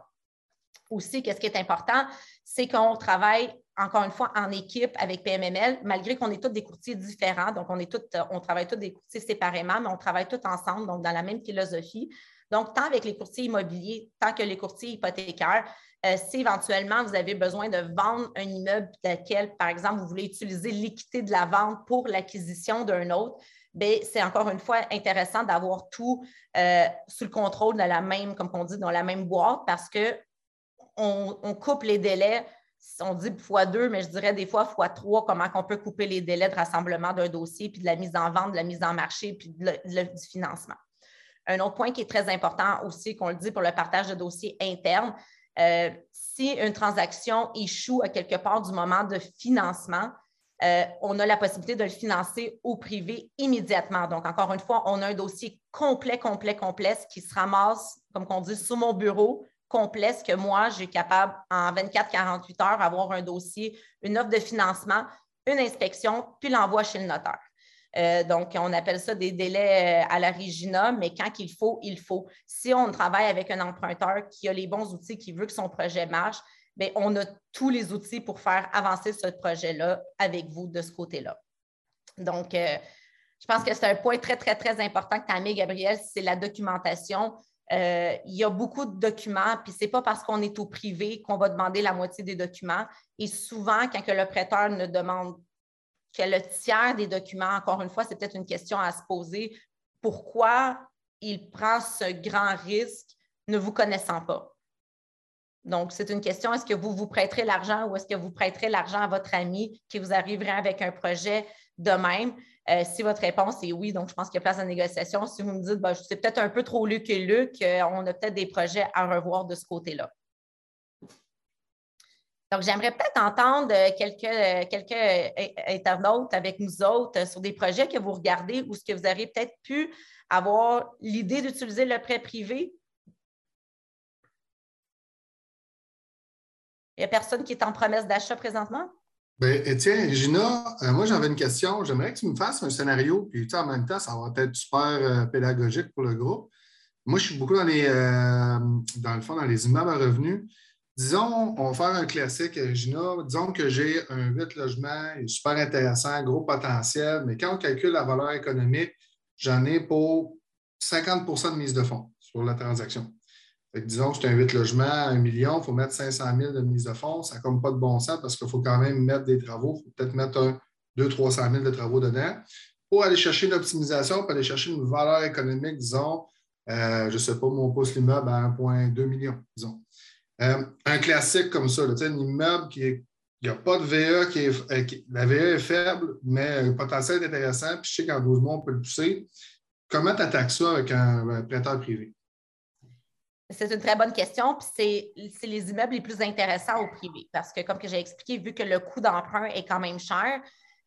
Aussi, qu'est-ce qui est important, c'est qu'on travaille encore une fois, en équipe avec PMML, malgré qu'on est tous des courtiers différents, donc on est tous, on travaille tous des courtiers séparément, mais on travaille tous ensemble, donc dans la même philosophie. Donc, tant avec les courtiers immobiliers, tant que les courtiers hypothécaires, euh, si éventuellement vous avez besoin de vendre un immeuble lequel, par exemple, vous voulez utiliser l'équité de la vente pour l'acquisition d'un autre, ben, c'est encore une fois intéressant d'avoir tout euh, sous le contrôle de la même, comme on dit, dans la même boîte parce qu'on on coupe les délais on dit fois deux, mais je dirais des fois fois trois, comment on peut couper les délais de rassemblement d'un dossier, puis de la mise en vente, de la mise en marché, puis du financement. Un autre point qui est très important aussi, qu'on le dit pour le partage de dossiers internes, euh, si une transaction échoue à quelque part du moment de financement, euh, on a la possibilité de le financer au privé immédiatement. Donc, encore une fois, on a un dossier complet, complet, complet qui se ramasse, comme on dit, sous mon bureau complexe que moi, j'ai capable en 24-48 heures avoir un dossier, une offre de financement, une inspection, puis l'envoi chez le notaire. Euh, donc, on appelle ça des délais euh, à l'origina, mais quand il faut, il faut. Si on travaille avec un emprunteur qui a les bons outils, qui veut que son projet marche, bien, on a tous les outils pour faire avancer ce projet-là avec vous de ce côté-là. Donc, euh, je pense que c'est un point très, très, très important que tu as mis, Gabriel, c'est la documentation. Il y a beaucoup de documents, puis ce n'est pas parce qu'on est au privé qu'on va demander la moitié des documents. Et souvent, quand le prêteur ne demande que le tiers des documents, encore une fois, c'est peut-être une question à se poser. Pourquoi il prend ce grand risque ne vous connaissant pas? Donc, c'est une question, est-ce que vous vous prêterez l'argent ou est-ce que vous prêterez l'argent à votre ami qui vous arriverait avec un projet de même? Euh, si votre réponse est oui, donc je pense qu'il y a place à négociation. Si vous me dites, ben, c'est peut-être un peu trop Luc et euh, on a peut-être des projets à revoir de ce côté-là. Donc, j'aimerais peut-être entendre euh, quelques, quelques internautes avec nous autres sur des projets que vous regardez ou ce que vous auriez peut-être pu avoir l'idée d'utiliser le prêt privé. Il n'y a personne qui est en promesse d'achat présentement? Ben, tiens, Gina, euh, moi j'avais une question. J'aimerais que tu me fasses un scénario, puis en même temps, ça va être super euh, pédagogique pour le groupe. Moi, je suis beaucoup dans les euh, dans le fond, dans les immeubles à revenus. Disons, on va faire un classique, Gina. Disons que j'ai un 8 logements, super intéressant, gros potentiel, mais quand on calcule la valeur économique, j'en ai pour 50% de mise de fonds sur la transaction disons que c'est un 8 logements, un million, il faut mettre 500 000 de mise de fonds. Ça n'a comme pas de bon sens parce qu'il faut quand même mettre des travaux. Il faut peut-être mettre 200-300 000 de travaux dedans pour aller chercher l'optimisation, pour aller chercher une valeur économique, disons, euh, je ne sais pas, mon pouce l'immeuble à 1,2 million, disons. Euh, un classique comme ça, un immeuble qui est il n'y a pas de VA qui est. Euh, la VA est faible, mais le potentiel est intéressant. Puis je sais qu'en 12 mois, on peut le pousser. Comment tu attaques ça avec un prêteur privé? C'est une très bonne question. Puis c'est les immeubles les plus intéressants au privé parce que, comme que j'ai expliqué, vu que le coût d'emprunt est quand même cher,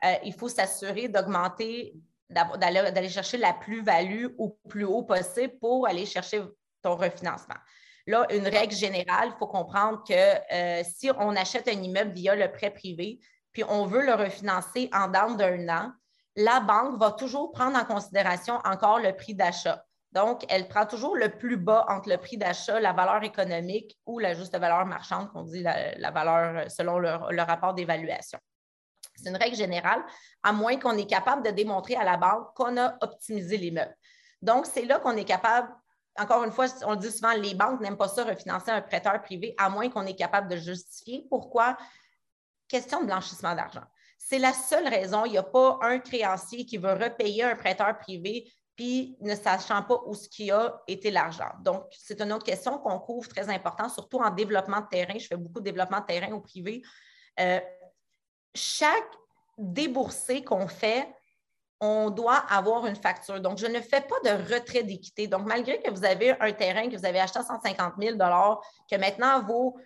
euh, il faut s'assurer d'augmenter d'aller chercher la plus-value au plus haut possible pour aller chercher ton refinancement. Là, une règle générale, il faut comprendre que euh, si on achète un immeuble via le prêt privé, puis on veut le refinancer en dehors d'un an, la banque va toujours prendre en considération encore le prix d'achat. Donc, elle prend toujours le plus bas entre le prix d'achat, la valeur économique ou la juste valeur marchande, qu'on dit la, valeur selon le rapport d'évaluation. C'est une règle générale, à moins qu'on est capable de démontrer à la banque qu'on a optimisé l'immeuble. Donc, c'est là qu'on est capable, encore une fois, on le dit souvent, les banques n'aiment pas ça, refinancer un prêteur privé, à moins qu'on est capable de justifier. Pourquoi? Question de blanchissement d'argent. C'est la seule raison. Il n'y a pas un créancier qui veut repayer un prêteur privé puis ne sachant pas où ce qui a été l'argent. Donc, c'est une autre question qu'on couvre très important, surtout en développement de terrain. Je fais beaucoup de développement de terrain au privé. Euh, chaque déboursé qu'on fait, on doit avoir une facture. Donc, je ne fais pas de retrait d'équité. Donc, malgré que vous avez un terrain que vous avez acheté à 150 000 que maintenant vaut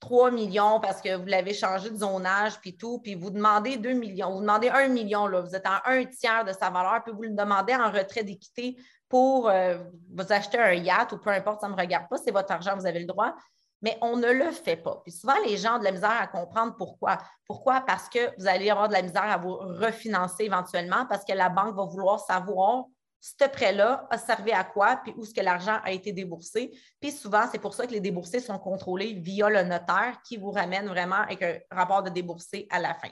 3 millions parce que vous l'avez changé de zonage, puis tout, puis vous demandez 2 millions, vous demandez 1 million, là, vous êtes en un tiers de sa valeur, puis vous le demandez en retrait d'équité pour euh, vous acheter un yacht ou peu importe, ça ne me regarde pas, c'est votre argent, vous avez le droit mais on ne le fait pas. Puis souvent, les gens ont de la misère à comprendre pourquoi. Pourquoi? Parce que vous allez avoir de la misère à vous refinancer éventuellement parce que la banque va vouloir savoir ce prêt-là a servi à quoi, puis où est-ce que l'argent a été déboursé. Puis souvent, c'est pour ça que les déboursés sont contrôlés via le notaire qui vous ramène vraiment avec un rapport de déboursé à la fin.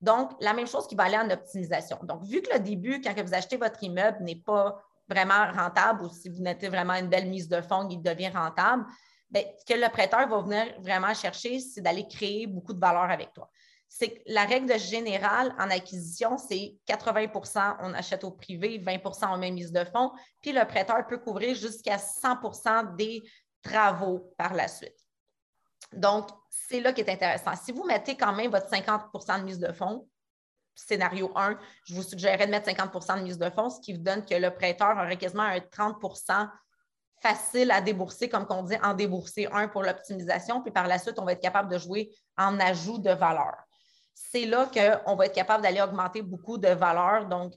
Donc, la même chose qui va aller en optimisation. Donc, vu que le début, quand vous achetez votre immeuble, n'est pas vraiment rentable ou si vous mettez vraiment une belle mise de fonds, il devient rentable, ben, ce que le prêteur va venir vraiment chercher, c'est d'aller créer beaucoup de valeur avec toi. C'est la règle générale en acquisition, c'est 80% on achète au privé, 20% on met mise de fonds, puis le prêteur peut couvrir jusqu'à 100% des travaux par la suite. Donc, c'est là qui est intéressant. Si vous mettez quand même votre 50% de mise de fonds, scénario 1, je vous suggérerais de mettre 50% de mise de fonds, ce qui vous donne que le prêteur aurait quasiment un 30 facile à débourser, comme on dit, en débourser un pour l'optimisation, puis par la suite, on va être capable de jouer en ajout de valeur. C'est là qu'on va être capable d'aller augmenter beaucoup de valeur. Donc,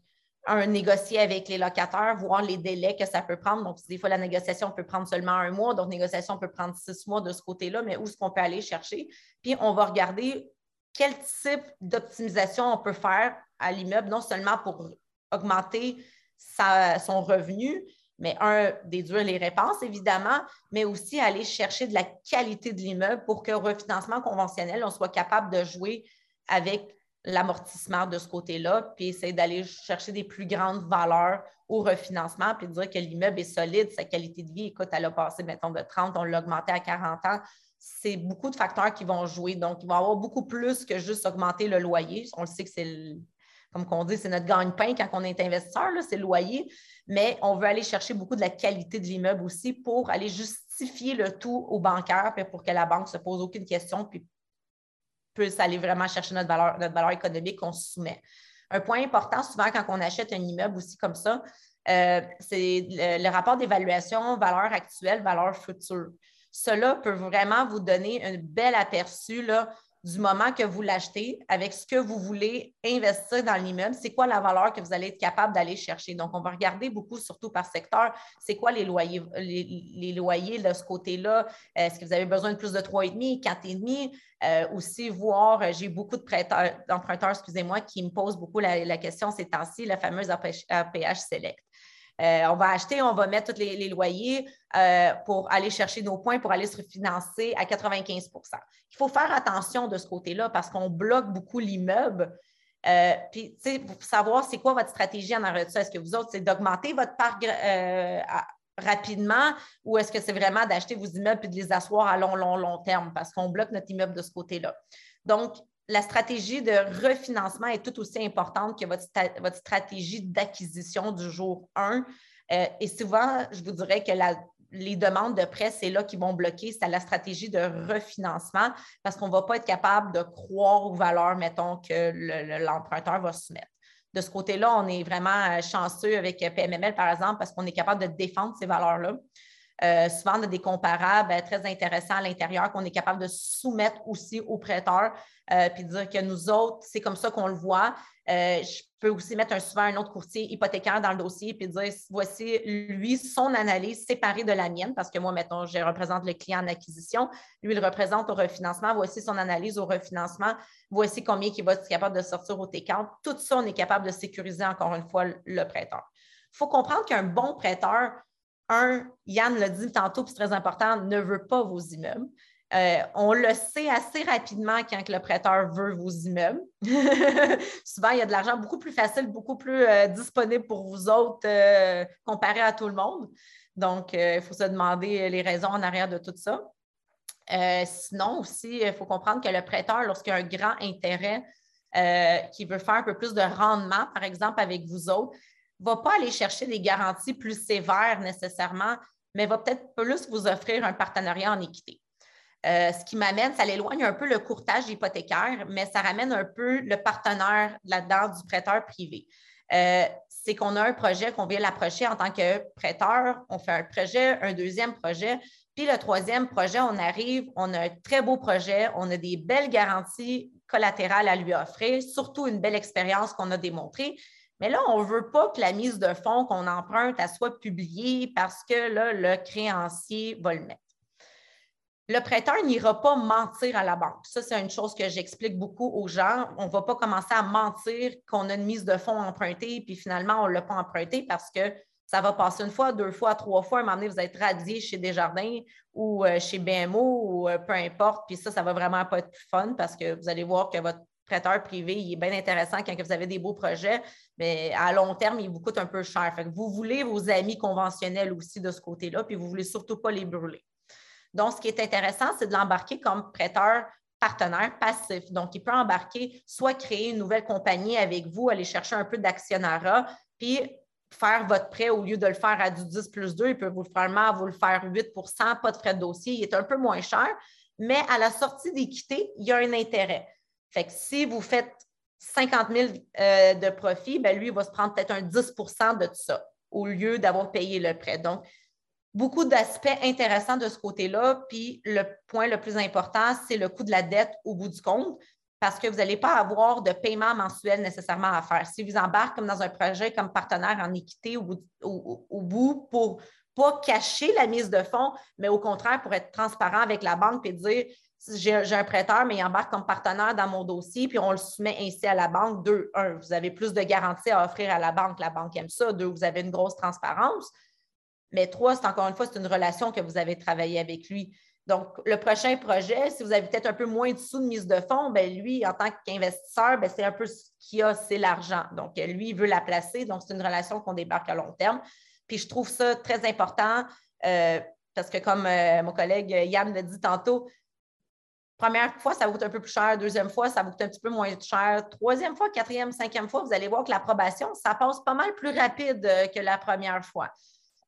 un négocier avec les locataires, voir les délais que ça peut prendre. Donc, des fois, la négociation peut prendre seulement un mois, d'autres négociations peut prendre six mois de ce côté-là, mais où est-ce qu'on peut aller chercher? Puis, on va regarder quel type d'optimisation on peut faire à l'immeuble, non seulement pour augmenter son revenu, mais un, déduire les réponses, évidemment, mais aussi aller chercher de la qualité de l'immeuble pour qu'au refinancement conventionnel, on soit capable de jouer avec l'amortissement de ce côté-là, puis essayer d'aller chercher des plus grandes valeurs au refinancement, puis dire que l'immeuble est solide, sa qualité de vie, écoute, elle a passé, mettons, de 30, on l'a augmenté à 40 ans. C'est beaucoup de facteurs qui vont jouer. Donc, il va y avoir beaucoup plus que juste augmenter le loyer. On le sait que c'est comme on dit, c'est notre gagne-pain quand on est investisseur, c'est le loyer, mais on veut aller chercher beaucoup de la qualité de l'immeuble aussi pour aller justifier le tout au bancaire, pour que la banque ne se pose aucune question, puis puisse aller vraiment chercher notre valeur, notre valeur économique qu'on soumet. Un point important, souvent, quand on achète un immeuble aussi comme ça, euh, c'est le, le, rapport d'évaluation valeur actuelle, valeur future. Cela peut vraiment vous donner un bel aperçu là, du moment que vous l'achetez avec ce que vous voulez investir dans l'immeuble, c'est quoi la valeur que vous allez être capable d'aller chercher? Donc, on va regarder beaucoup, surtout par secteur, c'est quoi les loyers, les, loyers de ce côté-là? Est-ce que vous avez besoin de plus de 3,5, 4,5? Euh, aussi, voir, euh, j'ai beaucoup de d'emprunteurs, excusez-moi, qui me posent beaucoup la, la question ces temps-ci, la fameuse APH Select. Euh, on va acheter, on va mettre tous les, loyers euh, pour aller chercher nos points, pour aller se refinancer à 95% Il faut faire attention de ce côté-là parce qu'on bloque beaucoup l'immeuble. Euh, puis, pour savoir c'est quoi votre stratégie en arrière de ça. Est-ce que vous autres, c'est d'augmenter votre parc rapidement ou est-ce que c'est vraiment d'acheter vos immeubles et de les asseoir à long, long, long terme parce qu'on bloque notre immeuble de ce côté-là? Donc, la stratégie de refinancement est tout aussi importante que votre, stratégie d'acquisition du jour 1. Euh, et souvent, je vous dirais que les demandes de prêt, c'est là qui vont bloquer, c'est la stratégie de refinancement parce qu'on ne va pas être capable de croire aux valeurs, mettons, que l'emprunteur va soumettre. De ce côté-là, on est vraiment euh, chanceux avec PMML, par exemple, parce qu'on est capable de défendre ces valeurs-là. Euh, souvent, on a des comparables euh, très intéressants à l'intérieur qu'on est capable de soumettre aussi aux prêteurs, euh, puis dire que nous autres, c'est comme ça qu'on le voit. je peux aussi mettre un, souvent un autre courtier hypothécaire dans le dossier puis dire voici lui son analyse séparée de la mienne parce que moi, mettons, je représente le client en acquisition, lui, il représente au refinancement, voici son analyse au refinancement, voici combien il va être capable de sortir au T40. Tout ça, on est capable de sécuriser encore une fois le prêteur. Il faut comprendre qu'un bon prêteur, un, Yann l'a dit tantôt, c'est très important, ne veut pas vos immeubles. Euh, on le sait assez rapidement quand le prêteur veut vos immeubles. Souvent, il y a de l'argent beaucoup plus facile, beaucoup plus euh, disponible pour vous autres euh, comparé à tout le monde. Donc, il faut se demander les raisons en arrière de tout ça. sinon, aussi, il faut comprendre que le prêteur, lorsqu'il a un grand intérêt, qui veut faire un peu plus de rendement, par exemple, avec vous autres, va pas aller chercher des garanties plus sévères nécessairement, mais va peut-être plus vous offrir un partenariat en équité. Euh, ce qui m'amène, ça l'éloigne un peu le courtage hypothécaire, mais ça ramène un peu le partenaire là-dedans du prêteur privé. Euh, c'est qu'on a un projet qu'on vient l'approcher en tant que prêteur, on fait un projet, un deuxième projet, puis le troisième projet, on arrive, on a un très beau projet, on a des belles garanties collatérales à lui offrir, surtout une belle expérience qu'on a démontrée. Mais là, on ne veut pas que la mise de fonds qu'on emprunte soit publiée parce que là, le créancier va le mettre. Le prêteur n'ira pas mentir à la banque. Ça, c'est une chose que j'explique beaucoup aux gens. On ne va pas commencer à mentir qu'on a une mise de fonds empruntée, puis finalement, on ne l'a pas emprunté parce que ça va passer une fois, deux fois, trois fois. À un moment donné, vous êtes radié chez Desjardins ou euh, chez BMO ou euh, peu importe. Puis ça, ça ne va vraiment pas être fun parce que vous allez voir que votre prêteur privé, il est bien intéressant quand vous avez des beaux projets, mais à long terme, il vous coûte un peu cher. vous voulez vos amis conventionnels aussi de ce côté-là, puis vous ne voulez surtout pas les brûler. Donc, ce qui est intéressant, c'est de l'embarquer comme prêteur partenaire passif. Donc, il peut embarquer, soit créer une nouvelle compagnie avec vous, aller chercher un peu d'actionnariat, puis faire votre prêt au lieu de le faire à du 10 plus 2, il peut vous, vous le faire 8% pas de frais de dossier, il est un peu moins cher, mais à la sortie d'équité, il y a un intérêt. Fait que si vous faites 50 000 euh, de profit, ben lui, il va se prendre peut-être un 10% de ça au lieu d'avoir payé le prêt. Donc, beaucoup d'aspects intéressants de ce côté-là. Puis le point le plus important, c'est le coût de la dette au bout du compte parce que vous n'allez pas avoir de paiement mensuel nécessairement à faire. Si vous embarquez comme dans un projet comme partenaire en équité au bout, au bout pour pas cacher la mise de fonds, mais au contraire pour être transparent avec la banque et dire j'ai un prêteur, mais il embarque comme partenaire dans mon dossier, puis on le soumet ainsi à la banque. Deux, un, vous avez plus de garanties à offrir à la banque, la banque aime ça. Deux, vous avez une grosse transparence. Mais trois, c'est encore une fois, c'est une relation que vous avez travaillé avec lui. Donc, le prochain projet, si vous avez peut-être un peu moins de sous de mise de fonds, ben lui, en tant qu'investisseur, ben c'est un peu ce qu'il a, c'est l'argent. Donc, lui, il veut la placer. Donc, c'est une relation qu'on débarque à long terme. Puis, je trouve ça très important euh, parce que, comme euh, mon collègue Yann l'a dit tantôt, Première fois, ça coûte un peu plus cher. Deuxième fois, ça coûte un petit peu moins cher. Troisième fois, quatrième, cinquième fois, vous allez voir que l'approbation, ça passe pas mal plus rapide euh, que la première fois.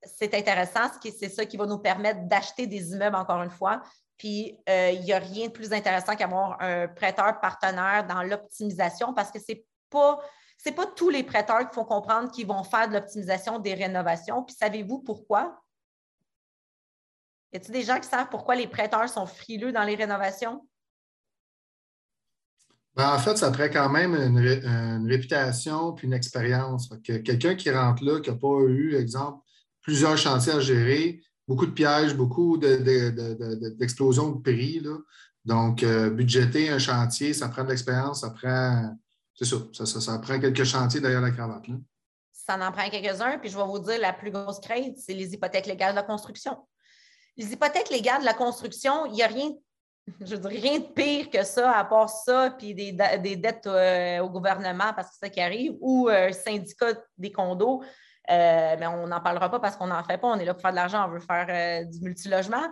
C'est intéressant, c'est ça qui va nous permettre d'acheter des immeubles encore une fois. Puis, euh, il n'y a rien de plus intéressant qu'avoir un prêteur partenaire dans l'optimisation parce que ce n'est pas, pas tous les prêteurs qui font comprendre qu'ils vont faire de l'optimisation des rénovations. Puis, savez-vous pourquoi? Y a-t-il des gens qui savent pourquoi les prêteurs sont frileux dans les rénovations? Ben, en fait, ça prend quand même une, réputation puis une expérience. quelqu'un qui rentre là, qui n'a pas eu, exemple, plusieurs chantiers à gérer, beaucoup de pièges, beaucoup d'explosions de, prix. Donc, euh, budgéter un chantier, ça prend de l'expérience, ça prend. C'est ça, ça, prend quelques chantiers derrière la cravate. Ça en prend quelques-uns, puis je vais vous dire, la plus grosse crainte, c'est les hypothèques légales de construction. Les hypothèques légales de la construction, il n'y a rien, je veux rien de pire que ça, à part ça, puis des, dettes euh, au gouvernement parce que c'est ça qui arrive, ou un syndicat des condos. Euh, mais on n'en parlera pas parce qu'on n'en fait pas. On est là pour faire de l'argent, on veut faire euh, du multilogement.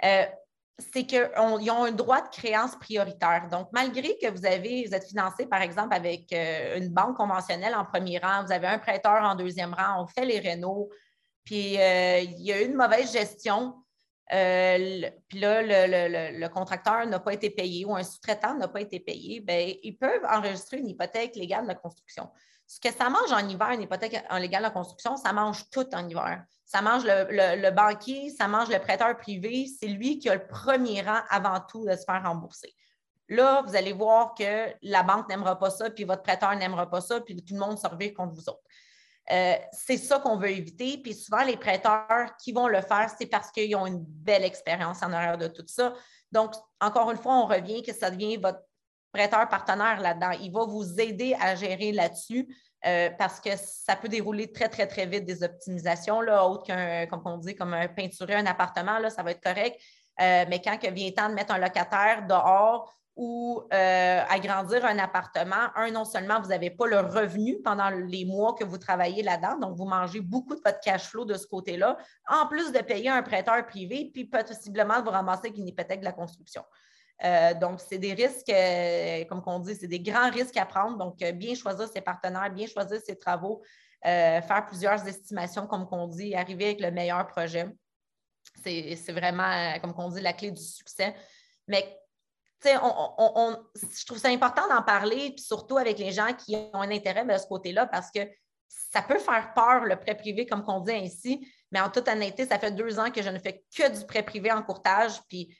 c'est qu'ils ont un droit de créance prioritaire. Donc, malgré que vous avez, vous êtes financé, par exemple, avec une banque conventionnelle en premier rang, vous avez un prêteur en deuxième rang, on fait les rénaux, puis il y a eu une mauvaise gestion, euh, puis là, le, contracteur n'a pas été payé ou un sous-traitant n'a pas été payé, bien, ils peuvent enregistrer une hypothèque légale de construction. Ce que ça mange en hiver, une hypothèque en légale de construction, ça mange tout en hiver. Ça mange le, banquier, ça mange le prêteur privé. C'est lui qui a le premier rang avant tout de se faire rembourser. Là, vous allez voir que la banque n'aimera pas ça, puis votre prêteur n'aimera pas ça, puis tout le monde se revient contre vous autres. Euh, c'est ça qu'on veut éviter. Puis souvent, les prêteurs qui vont le faire, c'est parce qu'ils ont une belle expérience en arrière de tout ça. Donc, encore une fois, on revient que ça devient votre prêteur partenaire là-dedans. Il va vous aider à gérer là-dessus euh, parce que ça peut dérouler très, très, très vite des optimisations, là, autre qu'un, comme on dit, comme un peinturer un appartement, là, ça va être correct. Euh, mais quand vient le temps de mettre un locataire dehors, ou euh, agrandir un appartement, un, non seulement vous n'avez pas le revenu pendant les mois que vous travaillez là-dedans, donc vous mangez beaucoup de votre cash flow de ce côté-là, en plus de payer un prêteur privé, puis possiblement vous ramasser avec une hypothèque de la construction. Euh, donc, c'est des risques, euh, comme on dit, c'est des grands risques à prendre. Donc, bien choisir ses partenaires, bien choisir ses travaux, faire plusieurs estimations, comme on dit, arriver avec le meilleur projet. C'est vraiment, comme on dit, la clé du succès. Mais je trouve ça important d'en parler, puis surtout avec les gens qui ont un intérêt de ce côté-là, parce que ça peut faire peur, le prêt privé, comme on dit ainsi, mais en toute honnêteté, ça fait deux ans que je ne fais que du prêt privé en courtage, puis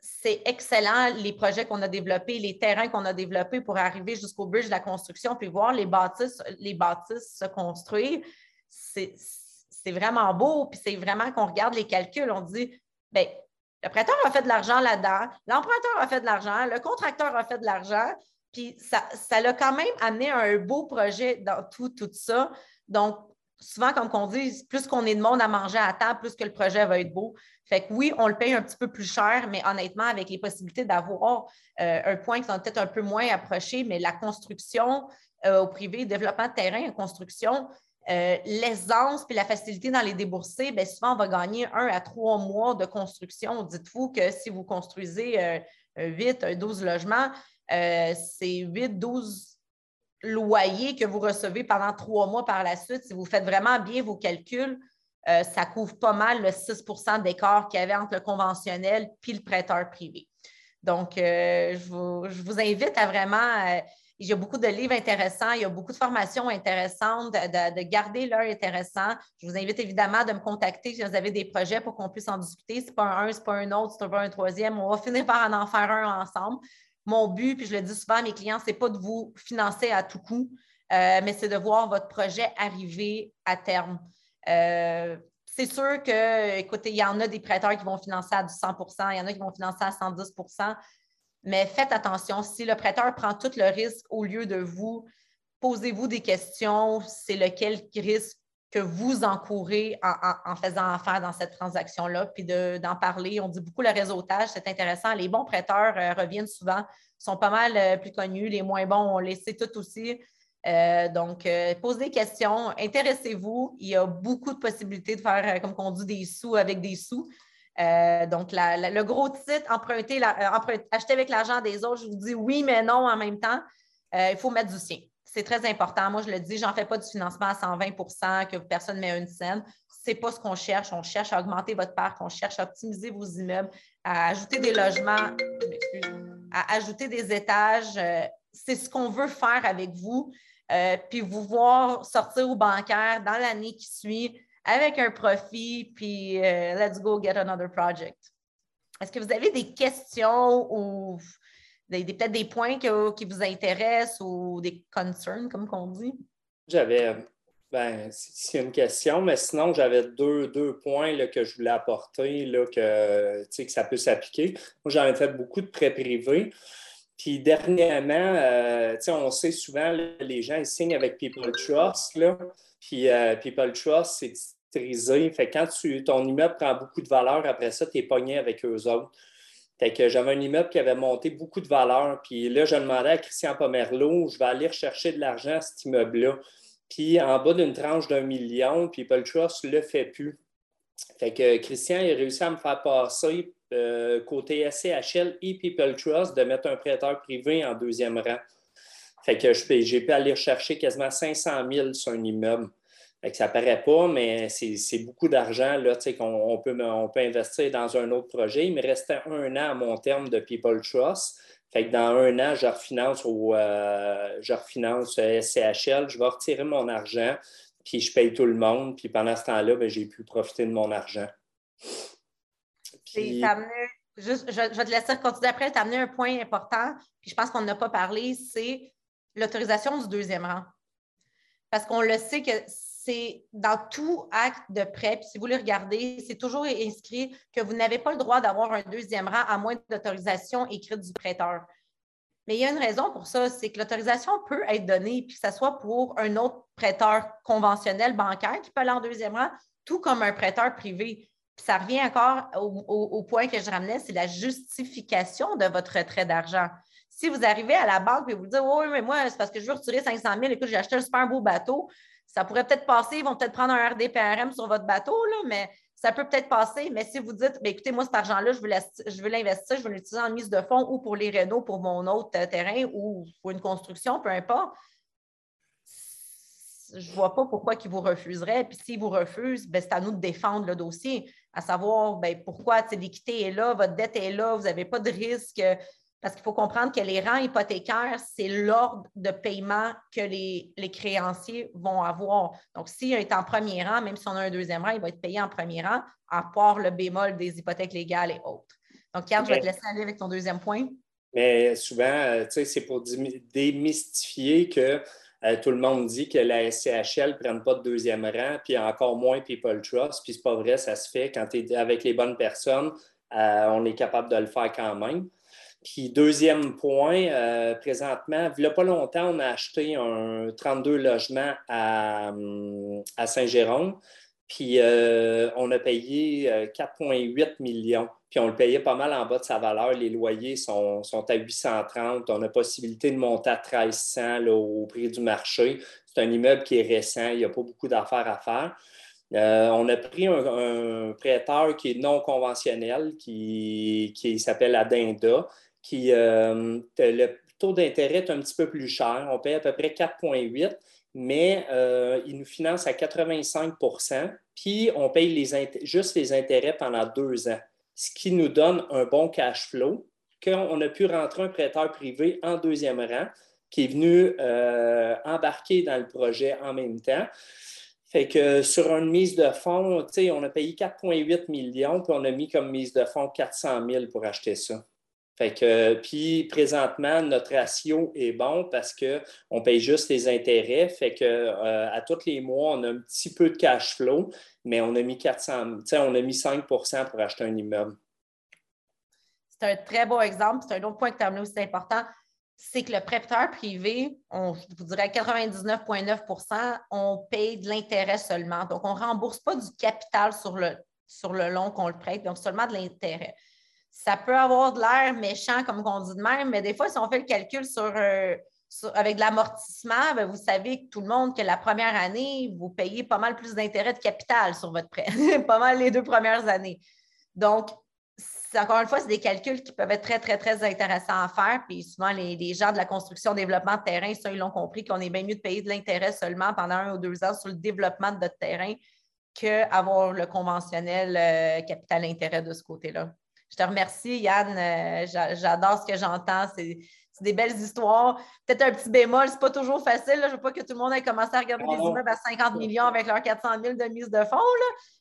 c'est excellent les projets qu'on a développés, les terrains qu'on a développés pour arriver jusqu'au bridge de la construction, puis voir les bâtisses, les bâtisses se construire. C'est vraiment beau, puis c'est vraiment qu'on regarde les calculs, on dit, bien, le prêteur a fait de l'argent là-dedans, l'emprunteur a fait de l'argent, le contracteur a fait de l'argent, puis ça, ça l'a quand même amené à un beau projet dans tout, tout ça. Donc, souvent, comme on dit, plus qu'on est de monde à manger à table, plus que le projet va être beau. Fait que oui, on le paye un petit peu plus cher, mais honnêtement, avec les possibilités d'avoir euh, un point qui sont peut-être un peu moins approchés, mais la construction euh, au privé, développement de terrain, construction, euh, l'aisance puis la facilité dans les déboursés, bien, souvent, on va gagner un à trois mois de construction. Dites-vous que si vous construisez euh, un 8, un 12 logements, euh, c'est 8, 12 loyers que vous recevez pendant trois mois par la suite. Si vous faites vraiment bien vos calculs, ça couvre pas mal le 6% d'écart qu'il y avait entre le conventionnel puis le prêteur privé. Donc, je je, vous, invite à vraiment il y a beaucoup de livres intéressants, il y a beaucoup de formations intéressantes, de, garder l'heure intéressant. Je vous invite évidemment de me contacter si vous avez des projets pour qu'on puisse en discuter. Ce n'est pas un, ce n'est pas un autre, ce n'est pas un troisième. On va finir par en, faire un ensemble. Mon but, puis je le dis souvent à mes clients, ce n'est pas de vous financer à tout coup, euh, mais c'est de voir votre projet arriver à terme. Euh, c'est sûr que, écoutez, il y en a des prêteurs qui vont financer à du 100 il y en a qui vont financer à 110 mais faites attention, si le prêteur prend tout le risque au lieu de vous, posez-vous des questions, c'est lequel risque que vous encourez en, faisant affaire dans cette transaction-là, puis d'en parler. On dit beaucoup le réseautage, c'est intéressant. Les bons prêteurs euh, reviennent souvent, sont pas mal euh, plus connus. Les moins bons, on les sait tout aussi. Euh, donc, posez des questions, intéressez-vous. Il y a beaucoup de possibilités de faire, comme on dit, des sous avec des sous. Euh, donc, le gros titre, emprunter, euh, acheter avec l'argent des autres, je vous dis oui, mais non en même temps. Euh, il faut mettre du sien. C'est très important. Moi, je le dis, je n'en fais pas du financement à 120% que personne ne met une scène. Ce n'est pas ce qu'on cherche. On cherche à augmenter votre parc, on cherche à optimiser vos immeubles, à ajouter des logements, à ajouter des étages. C'est ce qu'on veut faire avec vous. puis vous voir sortir au bancaire dans l'année qui suit avec un profit, puis euh, let's go get another project. Est-ce que vous avez des questions ou peut-être des points qui vous intéressent ou des concerns, comme on dit? J'avais, ben, c'est une question, mais sinon, j'avais deux, deux points là, que je voulais apporter, là, que, que ça peut s'appliquer. Moi, j'en ai fait beaucoup de prêts privés. Puis dernièrement, euh, on sait souvent, les gens ils signent avec People Trust. Là. Puis euh, People Trust, c'est fait quand tu, ton immeuble prend beaucoup de valeur, après ça, tu es pogné avec eux autres. Fait que j'avais un immeuble qui avait monté beaucoup de valeur. Puis là, je demandais à Christian Pomerleau, je vais aller rechercher de l'argent à cet immeuble-là. Puis en bas d'une tranche d'un million, puis Paul Trust ne le fait plus. Fait que Christian a réussi à me faire passer euh, côté SCHL et People Trust de mettre un prêteur privé en deuxième rang. Fait que j'ai pu aller chercher quasiment 500 000 sur un immeuble ça ne paraît pas, mais c'est beaucoup d'argent qu'on peut, on peut investir dans un autre projet. Il me restait un an à mon terme de People Trust. Fait que dans un an, je refinance, au, euh, je refinance SCHL, je vais retirer mon argent, puis je paye tout le monde. Puis pendant ce temps-là, ben, j'ai pu profiter de mon argent. Puis... Juste, je, vais te laisser continuer après, tu as amené un point important, puis je pense qu'on n'a pas parlé, c'est l'autorisation du deuxième rang. Parce qu'on le sait que c'est dans tout acte de prêt, puis si vous le regardez, c'est toujours inscrit que vous n'avez pas le droit d'avoir un deuxième rang à moins d'autorisation écrite du prêteur. Mais il y a une raison pour ça, c'est que l'autorisation peut être donnée, puis que ce soit pour un autre prêteur conventionnel bancaire qui peut aller en deuxième rang, tout comme un prêteur privé. Puis ça revient encore au, point que je ramenais, c'est la justification de votre retrait d'argent. Si vous arrivez à la banque et vous dites Oui, mais moi, c'est parce que je veux retirer 500 000, écoute, j'ai acheté un super beau bateau, ça pourrait peut-être passer, ils vont peut-être prendre un RDPRM sur votre bateau, là, mais ça peut peut-être passer. Mais si vous dites, ben, écoutez, moi, cet argent-là, je veux l'investir, je veux l'utiliser en mise de fonds ou pour les rénaux, pour mon autre euh, terrain ou pour une construction, peu importe, je ne vois pas pourquoi ils vous refuseraient. Puis s'ils vous refusent, ben, c'est à nous de défendre le dossier, à savoir ben, pourquoi l'équité est là, votre dette est là, vous n'avez pas de risque, parce qu'il faut comprendre que les rangs hypothécaires, c'est l'ordre de paiement que les, créanciers vont avoir. Donc, s'il est en premier rang, même si on a un deuxième rang, il va être payé en premier rang, à part le bémol des hypothèques légales et autres. Donc, Yann, je vais te laisser aller avec ton deuxième point. Mais souvent, euh, tu sais, c'est pour démystifier que euh, tout le monde dit que la SCHL ne prenne pas de deuxième rang, puis encore moins People Trust, puis c'est pas vrai, ça se fait. Quand tu es avec les bonnes personnes, euh, on est capable de le faire quand même. Puis deuxième point, euh, présentement, il n'y a pas longtemps, on a acheté un 32 logements à, Saint-Jérôme. Puis euh, on a payé 4,8 euh, millions. Puis on le payait pas mal en bas de sa valeur. Les loyers sont, à 830. On a possibilité de monter à 1300 au prix du marché. C'est un immeuble qui est récent. Il n'y a pas beaucoup d'affaires à faire. on a pris un, prêteur qui est non conventionnel, qui, qui s'appelle Adinda qui, euh, le taux d'intérêt est un petit peu plus cher. On paye à peu près 4,8 mais euh, il nous finance à 85% puis on paye les juste les intérêts pendant deux ans, ce qui nous donne un bon cash flow. Qu'on a pu rentrer un prêteur privé en deuxième rang qui est venu euh, embarquer dans le projet en même temps. Fait que sur une mise de fonds, on a payé 4,8 millions, puis on a mis comme mise de fonds 400 000 pour acheter ça. Fait que, puis présentement, notre ratio est bon parce qu'on paye juste les intérêts. Fait que euh, à tous les mois, on a un petit peu de cash flow, mais on a mis 400, on a mis 5% pour acheter un immeuble. C'est un très beau exemple. C'est un autre point que tu as amené aussi important. C'est que le prêteur privé, on, je vous dirais 99,9% on paye de l'intérêt seulement. Donc, on ne rembourse pas du capital sur le, sur le long qu'on le prête, donc seulement de l'intérêt ça peut avoir de l'air méchant, comme on dit de même, mais des fois, si on fait le calcul sur, euh, avec de l'amortissement, ben, vous savez que tout le monde, que la première année, vous payez pas mal plus d'intérêt de capital sur votre prêt, pas mal les deux premières années. Donc, encore une fois, c'est des calculs qui peuvent être très, très, très intéressants à faire. Puis souvent, les, gens de la construction, développement de terrain, ça, ils l'ont compris qu'on est bien mieux de payer de l'intérêt seulement pendant un ou deux ans sur le développement de notre terrain qu'avoir le conventionnel euh, capital-intérêt de ce côté-là. Je te remercie, Yann. Euh, j'adore ce que j'entends. C'est des belles histoires. Peut-être un petit bémol, c'est pas toujours facile. Je ne veux pas que tout le monde ait commencé à regarder des immeubles à 50 millions avec leurs 400 000 de mise de fonds,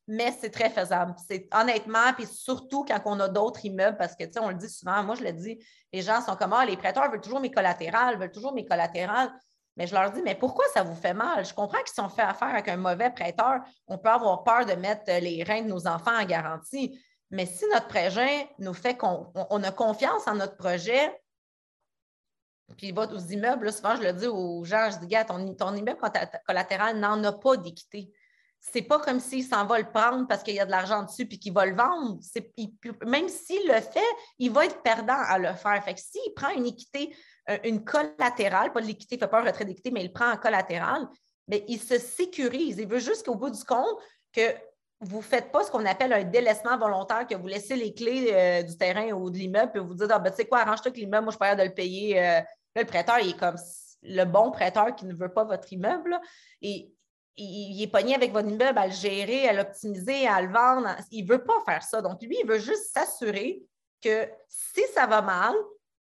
mais c'est très faisable. C'est honnêtement, puis surtout quand on a d'autres immeubles, parce que tu sais, on le dit souvent, moi je le dis, les gens sont comme ah, les prêteurs veulent toujours mes collatérales, veulent toujours mes collatérales. Mais je leur dis, mais pourquoi ça vous fait mal? Je comprends qu'ils sont fait affaire avec un mauvais prêteur. On peut avoir peur de mettre les reins de nos enfants en garantie. Mais si notre projet nous fait qu'on a confiance en notre projet, puis votre aux immeubles, souvent je le dis aux gens, je dis, gars, ton, immeuble collatéral n'en a pas d'équité. C'est pas comme s'il s'en va le prendre parce qu'il y a de l'argent dessus puis qu'il va le vendre. même s'il le fait, il va être perdant à le faire. Fait que s'il prend une équité, euh, une collatérale, pas de l'équité, il ne fait pas un retrait d'équité, mais il prend en collatéral, mais il se sécurise. Il veut juste qu'au bout du compte, que vous ne faites pas ce qu'on appelle un délaissement volontaire, que vous laissez les clés euh, du terrain ou de l'immeuble, puis vous dites Ah, ben, tu sais quoi, arrange-toi que l'immeuble, moi, je suis de le payer. Euh. le prêteur, il est comme le bon prêteur qui ne veut pas votre immeuble. Et il, est pogné avec votre immeuble à le gérer, à l'optimiser, à le vendre. Il ne veut pas faire ça. Donc, lui, il veut juste s'assurer que si ça va mal,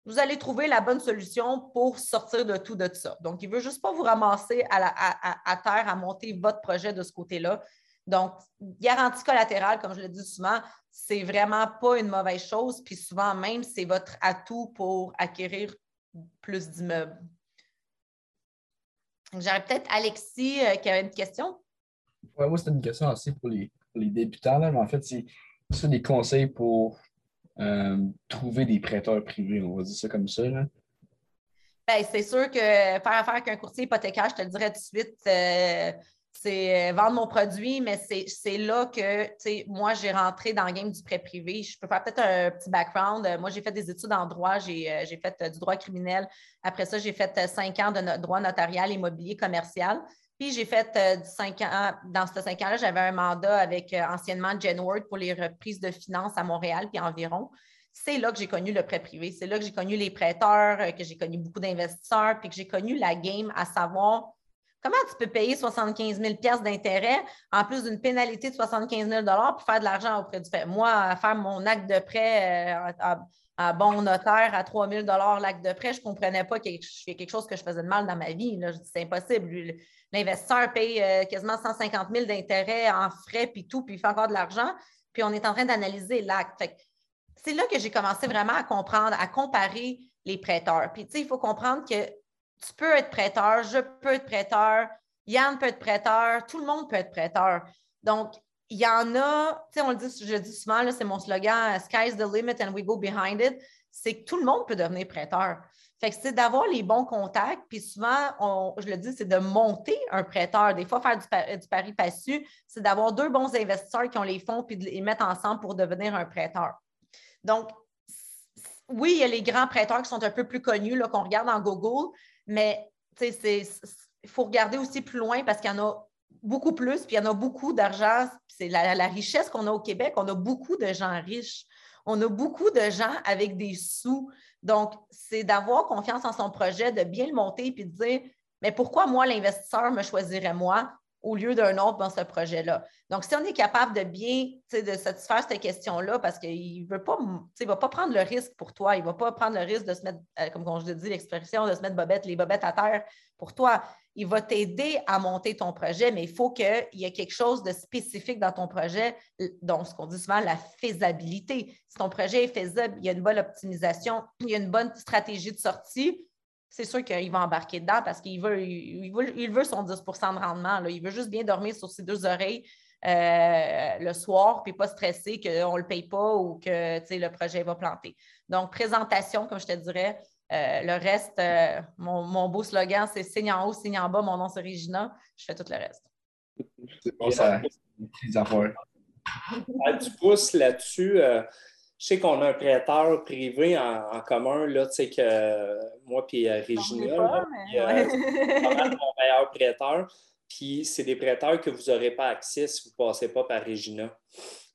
vous allez trouver la bonne solution pour sortir de tout de ça. Donc, il ne veut juste pas vous ramasser à, terre, à monter votre projet de ce côté-là. Donc, garantie collatérale, comme je le dis souvent, c'est vraiment pas une mauvaise chose. Puis souvent même, c'est votre atout pour acquérir plus d'immeubles. J'aurais peut-être Alexis euh, qui avait une question. Oui, moi, c'était une question aussi pour les, débutants, mais en fait, c'est des conseils pour euh, trouver des prêteurs privés, on va dire ça comme ça. Ben, c'est sûr que faire affaire avec un courtier hypothécaire, je te le dirais tout de suite, euh, c'est vendre mon produit, mais c'est là que moi, j'ai rentré dans le game du prêt privé. Je peux faire peut-être un petit background. Moi, j'ai fait des études en droit, j'ai fait du droit criminel. Après ça, j'ai fait cinq ans de droit notarial, immobilier, commercial. Puis j'ai fait cinq ans, dans ces cinq ans-là, j'avais un mandat avec anciennement Genward pour les reprises de finances à Montréal puis environ. C'est là que j'ai connu le prêt privé. C'est là que j'ai connu les prêteurs, que j'ai connu beaucoup d'investisseurs, puis que j'ai connu la game à savoir Comment tu peux payer 75 000 d'intérêt en plus d'une pénalité de 75 000 pour faire de l'argent auprès du fait? Moi, faire mon acte de prêt euh, à, bon notaire à 3 000 l'acte de prêt, je ne comprenais pas que fais quelque chose que je faisais de mal dans ma vie. C'est impossible. L'investisseur paye euh, quasiment 150 000 d'intérêt en frais, puis tout, puis il fait encore de l'argent. Puis on est en train d'analyser l'acte. C'est là que j'ai commencé vraiment à comprendre, à comparer les prêteurs. Puis, tu sais, il faut comprendre que tu peux être prêteur, je peux être prêteur, Yann peut être prêteur, tout le monde peut être prêteur. Donc, il y en a, tu sais, on le dit, je le dis souvent, c'est mon slogan, Sky's the limit and we go behind it. C'est que tout le monde peut devenir prêteur. Fait que c'est d'avoir les bons contacts, puis souvent, je le dis, c'est de monter un prêteur. Des fois, faire du, du pari passu, c'est d'avoir deux bons investisseurs qui ont les fonds, puis de les mettre ensemble pour devenir un prêteur. Donc, oui, il y a les grands prêteurs qui sont un peu plus connus, qu'on regarde en Google, mais il faut regarder aussi plus loin parce qu'il y en a beaucoup plus, puis il y en a beaucoup d'argent. C'est la, richesse qu'on a au Québec. On a beaucoup de gens riches. On a beaucoup de gens avec des sous. Donc, c'est d'avoir confiance en son projet, de bien le monter, puis de dire, mais pourquoi moi, l'investisseur me choisirait moi? Au lieu d'un autre dans ce projet-là. Donc, si on est capable de bien de satisfaire cette question-là, parce qu'il ne veut pas, va pas prendre le risque pour toi, il ne va pas prendre le risque de se mettre, euh, comme je te dis l'expression, de se mettre bobette, les bobettes à terre pour toi. Il va t'aider à monter ton projet, mais il faut qu'il y ait quelque chose de spécifique dans ton projet, donc ce qu'on dit souvent, la faisabilité. Si ton projet est faisable, il y a une bonne optimisation, il y a une bonne stratégie de sortie, c'est sûr qu'il va embarquer dedans parce qu'il veut, il veut, son 10% de rendement. Il veut juste bien dormir sur ses deux oreilles euh, le soir, puis pas stresser qu'on ne le paye pas ou que le projet va planter. Donc, présentation, comme je te dirais. Euh, le reste, euh, mon, beau slogan, c'est signe en haut, signe en bas, mon nom c'est Regina. Je fais tout le reste. C'est bon, ça. Tu pousses là-dessus je sais qu'on a un prêteur privé en, commun, là, tu sais, que moi puis euh, Régina, euh, mon meilleur prêteur. Puis c'est des prêteurs que vous n'aurez pas accès si vous ne passez pas par Régina.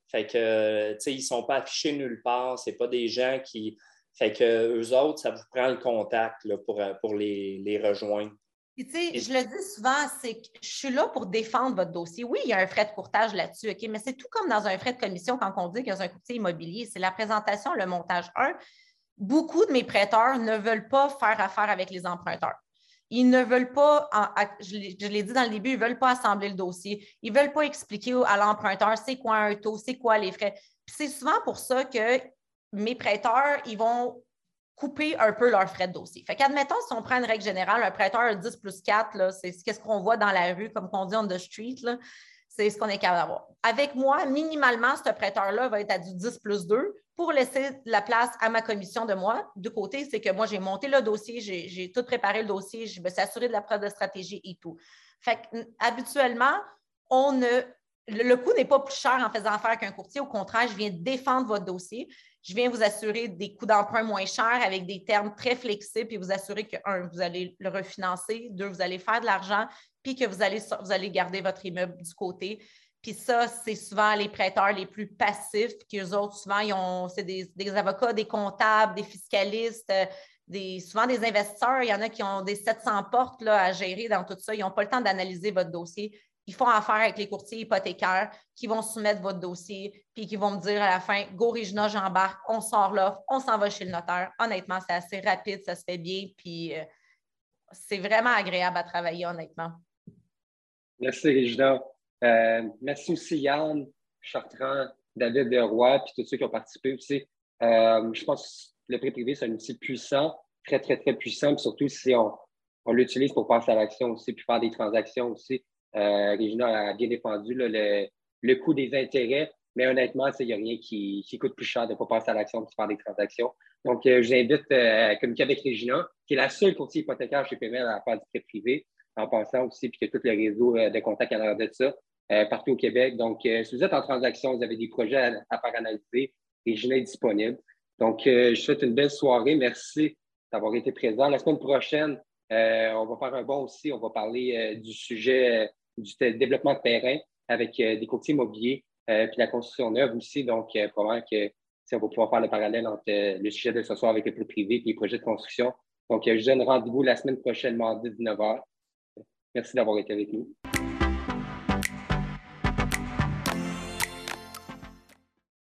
Fait que, tu sais, ils ne sont pas affichés nulle part. Ce pas des gens qui. Fait que eux autres, ça vous prend le contact là, pour, pour les, les rejoindre tu sais, je le dis souvent, c'est que je suis là pour défendre votre dossier. Oui, il y a un frais de courtage là-dessus, OK, mais c'est tout comme dans un frais de commission quand on dit qu'il y a un courtier immobilier. C'est la présentation, le montage. Un, beaucoup de mes prêteurs ne veulent pas faire affaire avec les emprunteurs. Ils ne veulent pas, je l'ai dit dans le début, ils ne veulent pas assembler le dossier. Ils ne veulent pas expliquer à l'emprunteur c'est quoi un taux, c'est quoi les frais. c'est souvent pour ça que mes prêteurs, ils vont couper un peu leurs frais de dossier. Fait qu'admettons, si on prend une règle générale, un prêteur 10 plus 4, c'est ce qu'on voit dans la rue, comme on dit on the street, c'est ce qu'on est capable d'avoir. Avec moi, minimalement, ce prêteur-là va être à du 10 plus 2 pour laisser la place à ma commission de moi. Du côté, c'est que moi, j'ai monté le dossier, j'ai tout préparé le dossier, je me suis assuré de la preuve de stratégie et tout. Fait habituellement, on ne le coût n'est pas plus cher en faisant affaire qu'un courtier. Au contraire, je viens défendre votre dossier. Je viens vous assurer des coûts d'emprunt moins chers avec des termes très flexibles et vous assurer que, un, vous allez le refinancer, deux, vous allez faire de l'argent, puis que vous allez, vous allez garder votre immeuble du côté. Puis ça, c'est souvent les prêteurs les plus passifs, qu'eux autres, souvent, ils ont, c'est des, avocats, des comptables, des fiscalistes, euh, des, souvent des investisseurs. Il y en a qui ont des 700 portes là, à gérer dans tout ça. Ils n'ont pas le temps d'analyser votre dossier ils font affaire avec les courtiers hypothécaires qui vont soumettre votre dossier puis qui vont me dire à la fin Go Regina, j'embarque, on sort l'offre, on s'en va chez le notaire. Honnêtement, c'est assez rapide, ça se fait bien, puis euh, c'est vraiment agréable à travailler, honnêtement. Merci, Regina. Euh, merci aussi, Yann, Chartrand, David Roy, puis tous ceux qui ont participé aussi. Euh, je pense que le prêt privé, c'est un outil puissant, très, très, très puissant, puis surtout si on, l'utilise pour passer à l'action aussi, puis faire des transactions aussi. Euh, Régina a bien défendu le, coût des intérêts, mais honnêtement, il n'y a rien qui, coûte plus cher de ne pas passer à l'action de faire des transactions. Donc, euh, je vous invite euh, à communiquer avec Régina, qui est la seule courtier hypothécaire chez PML à faire du prêt privé, en pensant aussi, puis que tout le réseau de contacts à l'heure de ça, partout au Québec. Donc, si vous êtes en transaction, vous avez des projets à, à faire analyser, Régina est disponible. Donc, je vous souhaite une belle soirée. Merci d'avoir été présent. La semaine prochaine, on va faire un bon aussi. On va parler du sujet du développement de terrain avec euh, des courtiers immobiliers, euh, puis la construction neuve aussi. Donc, euh, probablement que on va pouvoir faire le parallèle entre le sujet de ce soir avec le plus privé et les projets de construction. Donc, je donne rendez-vous la semaine prochaine, mardi 19h. Merci d'avoir été avec nous.